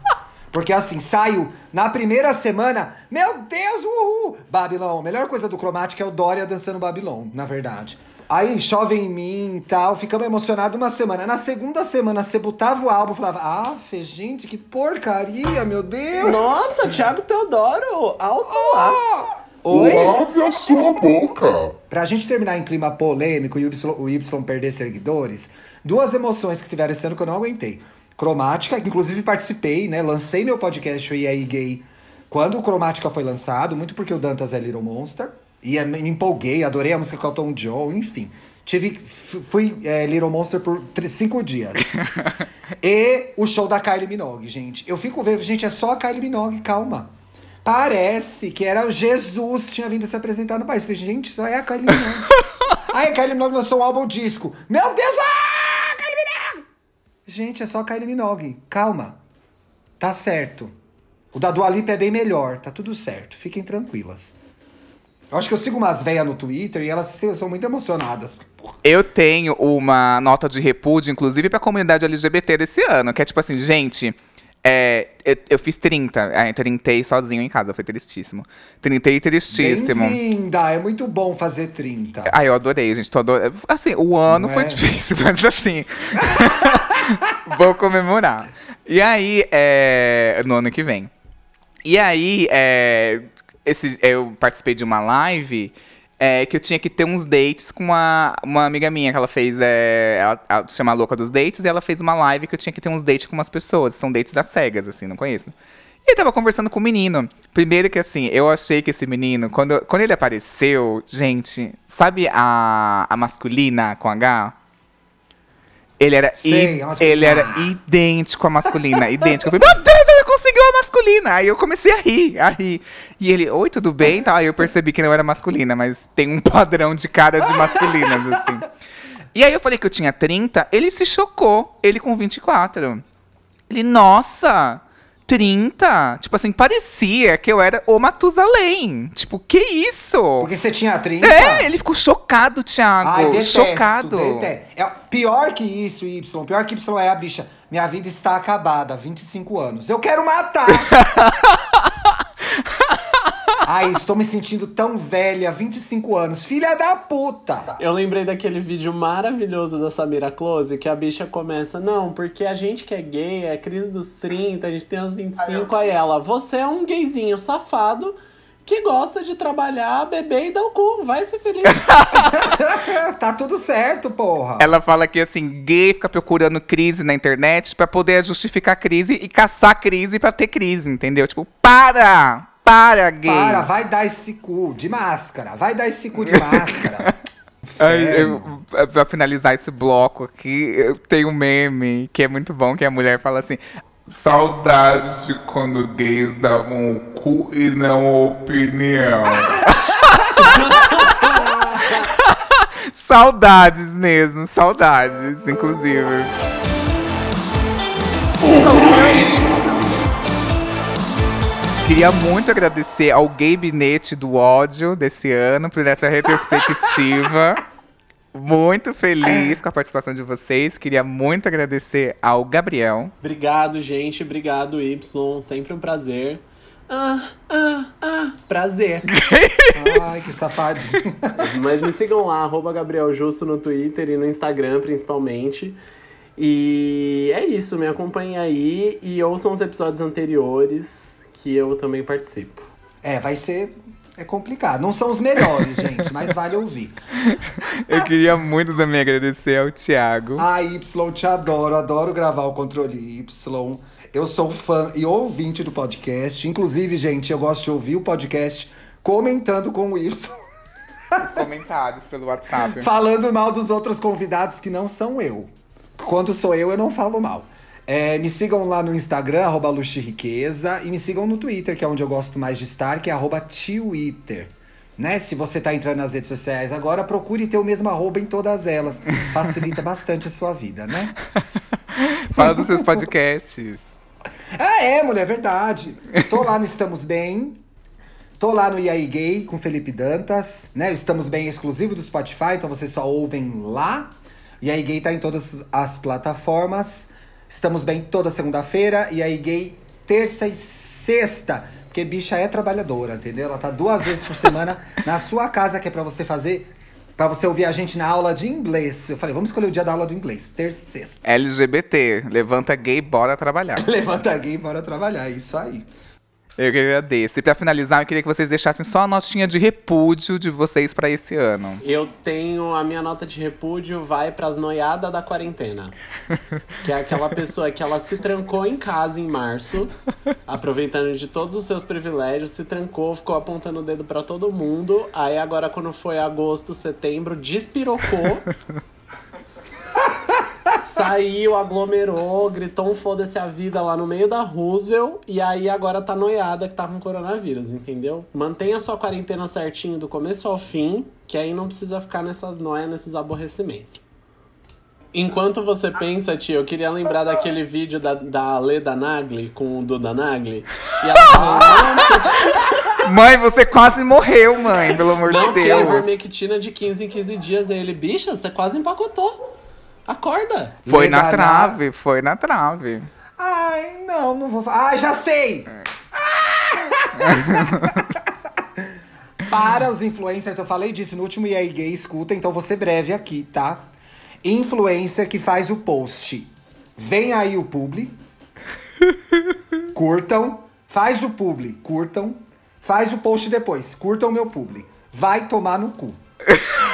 Porque assim, saiu na primeira semana, meu Deus, uhul! Babilão, a melhor coisa do Cromática é o Dória dançando Babilão, na verdade. Aí chove em mim e tal, ficamos emocionados uma semana. Na segunda semana, você botava o álbum e falava, ah, gente, que porcaria, meu Deus! Nossa, Thiago Teodoro, alto lá! Oi? Lave a sua boca. Pra gente terminar em clima polêmico e o Y, perder seguidores, duas emoções que tiveram esse ano que eu não aguentei. Cromática, que inclusive participei, né? Lancei meu podcast, o EA Gay, quando o Cromática foi lançado, muito porque o Dantas é Little Monster. E eu me empolguei, adorei a música com o Elton John, enfim. Tive, fui é, Little Monster por cinco dias. e o show da Kylie Minogue, gente. Eu fico vendo, gente, é só a Kylie Minogue, calma. Parece que era o Jesus tinha vindo se apresentar no país. Eu Falei, gente, só é a Kylie Minogue. Aí a Kylie Minogue lançou um álbum disco. Meu Deus, ah, Kylie Minogue! Gente, é só a Kylie Minogue. Calma. Tá certo. O da Dua Lipa é bem melhor. Tá tudo certo. Fiquem tranquilas. Eu acho que eu sigo umas velhas no Twitter e elas são muito emocionadas. Eu tenho uma nota de repúdio, inclusive, pra comunidade LGBT desse ano, que é tipo assim, gente. é, eu, eu fiz 30, é, trintei sozinho em casa, foi tristíssimo. Trintei tristíssimo. Bem-vinda! É muito bom fazer 30. Ai, eu adorei, gente. Tô ador... Assim, o ano Não foi é? difícil, mas assim. vou comemorar. E aí, é, no ano que vem. E aí, é, esse, eu participei de uma live é, que eu tinha que ter uns dates com uma, uma amiga minha que ela fez. É, ela, ela se chama Louca dos Dates, e ela fez uma live que eu tinha que ter uns dates com umas pessoas. São dates das cegas, assim, não conheço. E eu tava conversando com o menino. Primeiro que assim, eu achei que esse menino, quando, quando ele apareceu, gente, sabe a, a masculina com H? Ele era, Sei, ele era idêntico à masculina, idêntico. Eu falei, meu Deus, masculina! Aí eu comecei a rir, a rir. E ele, oi, tudo bem? Tá, aí eu percebi que não era masculina, mas tem um padrão de cara de masculinas, assim. E aí eu falei que eu tinha 30, ele se chocou, ele com 24. Ele, nossa, 30? Tipo assim, parecia que eu era o Matusalém. Tipo, que isso? Porque você tinha 30? É, ele ficou chocado, Thiago. Ai, detesto, chocado. detesto. É, pior que isso, Y. Pior que Y é a bicha. Minha vida está acabada, 25 anos. Eu quero matar! Ai, estou me sentindo tão velha, 25 anos. Filha da puta! Eu lembrei daquele vídeo maravilhoso da Samira Close, que a bicha começa, não, porque a gente que é gay, é crise dos 30, a gente tem uns 25, aí ela, você é um gayzinho safado que gosta de trabalhar, beber e dar o cu, vai ser feliz. tá tudo certo, porra. Ela fala que assim, gay fica procurando crise na internet pra poder justificar crise e caçar crise pra ter crise, entendeu? Tipo, para! Para, gay! Para, vai dar esse cu de máscara. Vai dar esse cu de máscara. Ai, eu, pra finalizar esse bloco aqui, eu tenho um meme que é muito bom, que a mulher fala assim. Saudade de quando gays davam o cu e não opinião. Saudades mesmo, saudades, inclusive. Queria muito agradecer ao gabinete do ódio desse ano por essa retrospectiva. muito feliz com a participação de vocês. Queria muito agradecer ao Gabriel. Obrigado, gente. Obrigado, Y. Sempre um prazer. Ah, ah, ah. Prazer. Ai, que safadinho. Mas me sigam lá, arroba Gabriel Justo no Twitter e no Instagram, principalmente. E é isso, me acompanhem aí e ouçam os episódios anteriores que eu também participo. É, vai ser. É complicado. Não são os melhores, gente, mas vale ouvir. Eu queria muito também agradecer ao Thiago. Ah, Y, te adoro, adoro gravar o controle Y. Eu sou fã e ouvinte do podcast. Inclusive, gente, eu gosto de ouvir o podcast comentando com o Y. Comentários pelo WhatsApp. Falando mal dos outros convidados que não são eu. Quando sou eu, eu não falo mal. É, me sigam lá no Instagram, arroba e Riqueza, e me sigam no Twitter, que é onde eu gosto mais de estar, que é arroba Twitter. Né? Se você tá entrando nas redes sociais agora, procure ter o mesmo arroba em todas elas. Facilita bastante a sua vida, né? Fala dos seus podcasts. Ah, é, mulher, verdade. Tô lá no Estamos Bem. Tô lá no IAI Gay com Felipe Dantas, né? Estamos Bem exclusivo do Spotify, então vocês só ouvem lá. IAI Gay tá em todas as plataformas. Estamos Bem toda segunda-feira. IAI Gay terça e sexta. Porque bicha é trabalhadora, entendeu? Ela tá duas vezes por semana na sua casa, que é pra você fazer. Pra você ouvir a gente na aula de inglês. Eu falei, vamos escolher o dia da aula de inglês. Terça e. LGBT, levanta gay, bora trabalhar. Levanta gay, bora trabalhar. É isso aí. Eu que agradeço. E pra finalizar, eu queria que vocês deixassem só a notinha de repúdio de vocês pra esse ano. Eu tenho a minha nota de repúdio vai pras noiadas da quarentena. que é aquela pessoa que ela se trancou em casa em março, aproveitando de todos os seus privilégios, se trancou, ficou apontando o dedo pra todo mundo. Aí agora quando foi agosto, setembro, despirocou. Saiu, aglomerou, gritou um foda-se a vida lá no meio da Roosevelt e aí agora tá noiada que tá com coronavírus, entendeu? Mantenha sua quarentena certinho do começo ao fim, que aí não precisa ficar nessas noias, nesses aborrecimentos. Enquanto você pensa, tio, eu queria lembrar daquele vídeo da, da Leda Nagli com o Duda Nagli. E ela falou, não, Mãe, você quase morreu, mãe, pelo amor não, de é Deus. ivermectina de 15 em 15 dias. Aí ele, bicha, você quase empacotou. Acorda. Foi na trave, foi na trave. Ai, não, não vou falar. Ah, já sei! Para os influencers, eu falei disso no último EA Gay, escuta, então vou ser breve aqui, tá? Influencer que faz o post. Vem aí o publi. Curtam. Faz o publi. Curtam. Faz o post depois. Curtam o meu publi. Vai tomar no cu.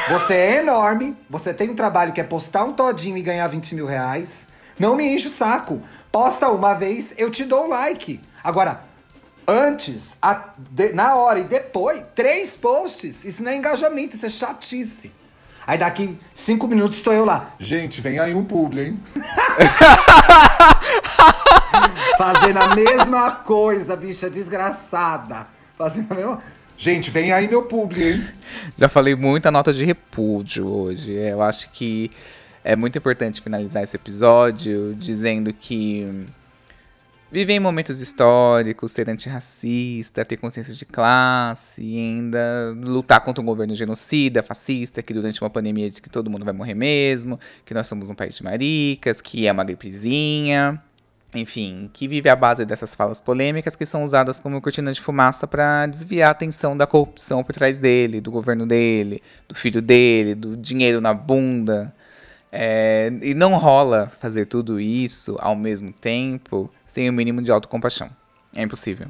Você é enorme. Você tem um trabalho que é postar um todinho e ganhar 20 mil reais. Não me enche o saco. Posta uma vez, eu te dou um like. Agora, antes, a- de- na hora e depois, três posts. Isso não é engajamento, isso é chatice. Aí daqui cinco minutos estou eu lá. Gente, vem aí um publi, hein? Fazendo a mesma coisa, bicha desgraçada. Fazendo a mesma. Gente, vem aí meu publi, hein? Já falei muita nota de repúdio hoje. Eu acho que é muito importante finalizar esse episódio dizendo que viver em momentos históricos, ser antirracista, ter consciência de classe e ainda lutar contra um governo genocida, fascista, que durante uma pandemia diz que todo mundo vai morrer mesmo, que nós somos um país de maricas, que é uma gripezinha. Enfim, que vive à base dessas falas polêmicas que são usadas como cortina de fumaça para desviar a atenção da corrupção por trás dele, do governo dele, do filho dele, do dinheiro na bunda. É, e não rola fazer tudo isso ao mesmo tempo sem o mínimo de autocompaixão. É impossível.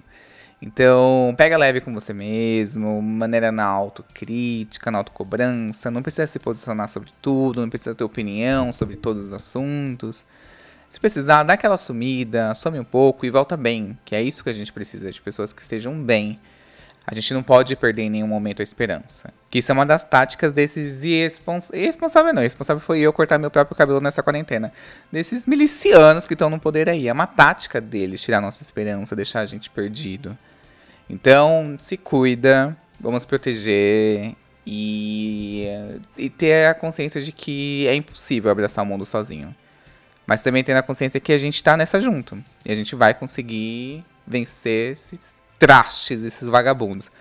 Então, pega leve com você mesmo, maneira na autocrítica, na autocobrança. Não precisa se posicionar sobre tudo, não precisa ter opinião sobre todos os assuntos. Se precisar, dá aquela sumida, some um pouco e volta bem, que é isso que a gente precisa, de pessoas que estejam bem. A gente não pode perder em nenhum momento a esperança. Que isso é uma das táticas desses irrespons... irresponsável não, irresponsável foi eu cortar meu próprio cabelo nessa quarentena. Desses milicianos que estão no poder aí. É uma tática deles tirar nossa esperança, deixar a gente perdido. Então, se cuida, vamos proteger e, e ter a consciência de que é impossível abraçar o mundo sozinho. Mas também tendo a consciência que a gente tá nessa junto. E a gente vai conseguir vencer esses trastes, esses vagabundos.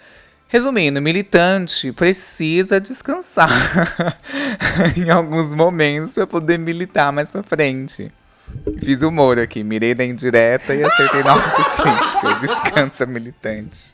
Resumindo, militante precisa descansar em alguns momentos para poder militar mais pra frente. Fiz humor aqui, mirei da indireta e acertei na autocrítica. Descansa, militante.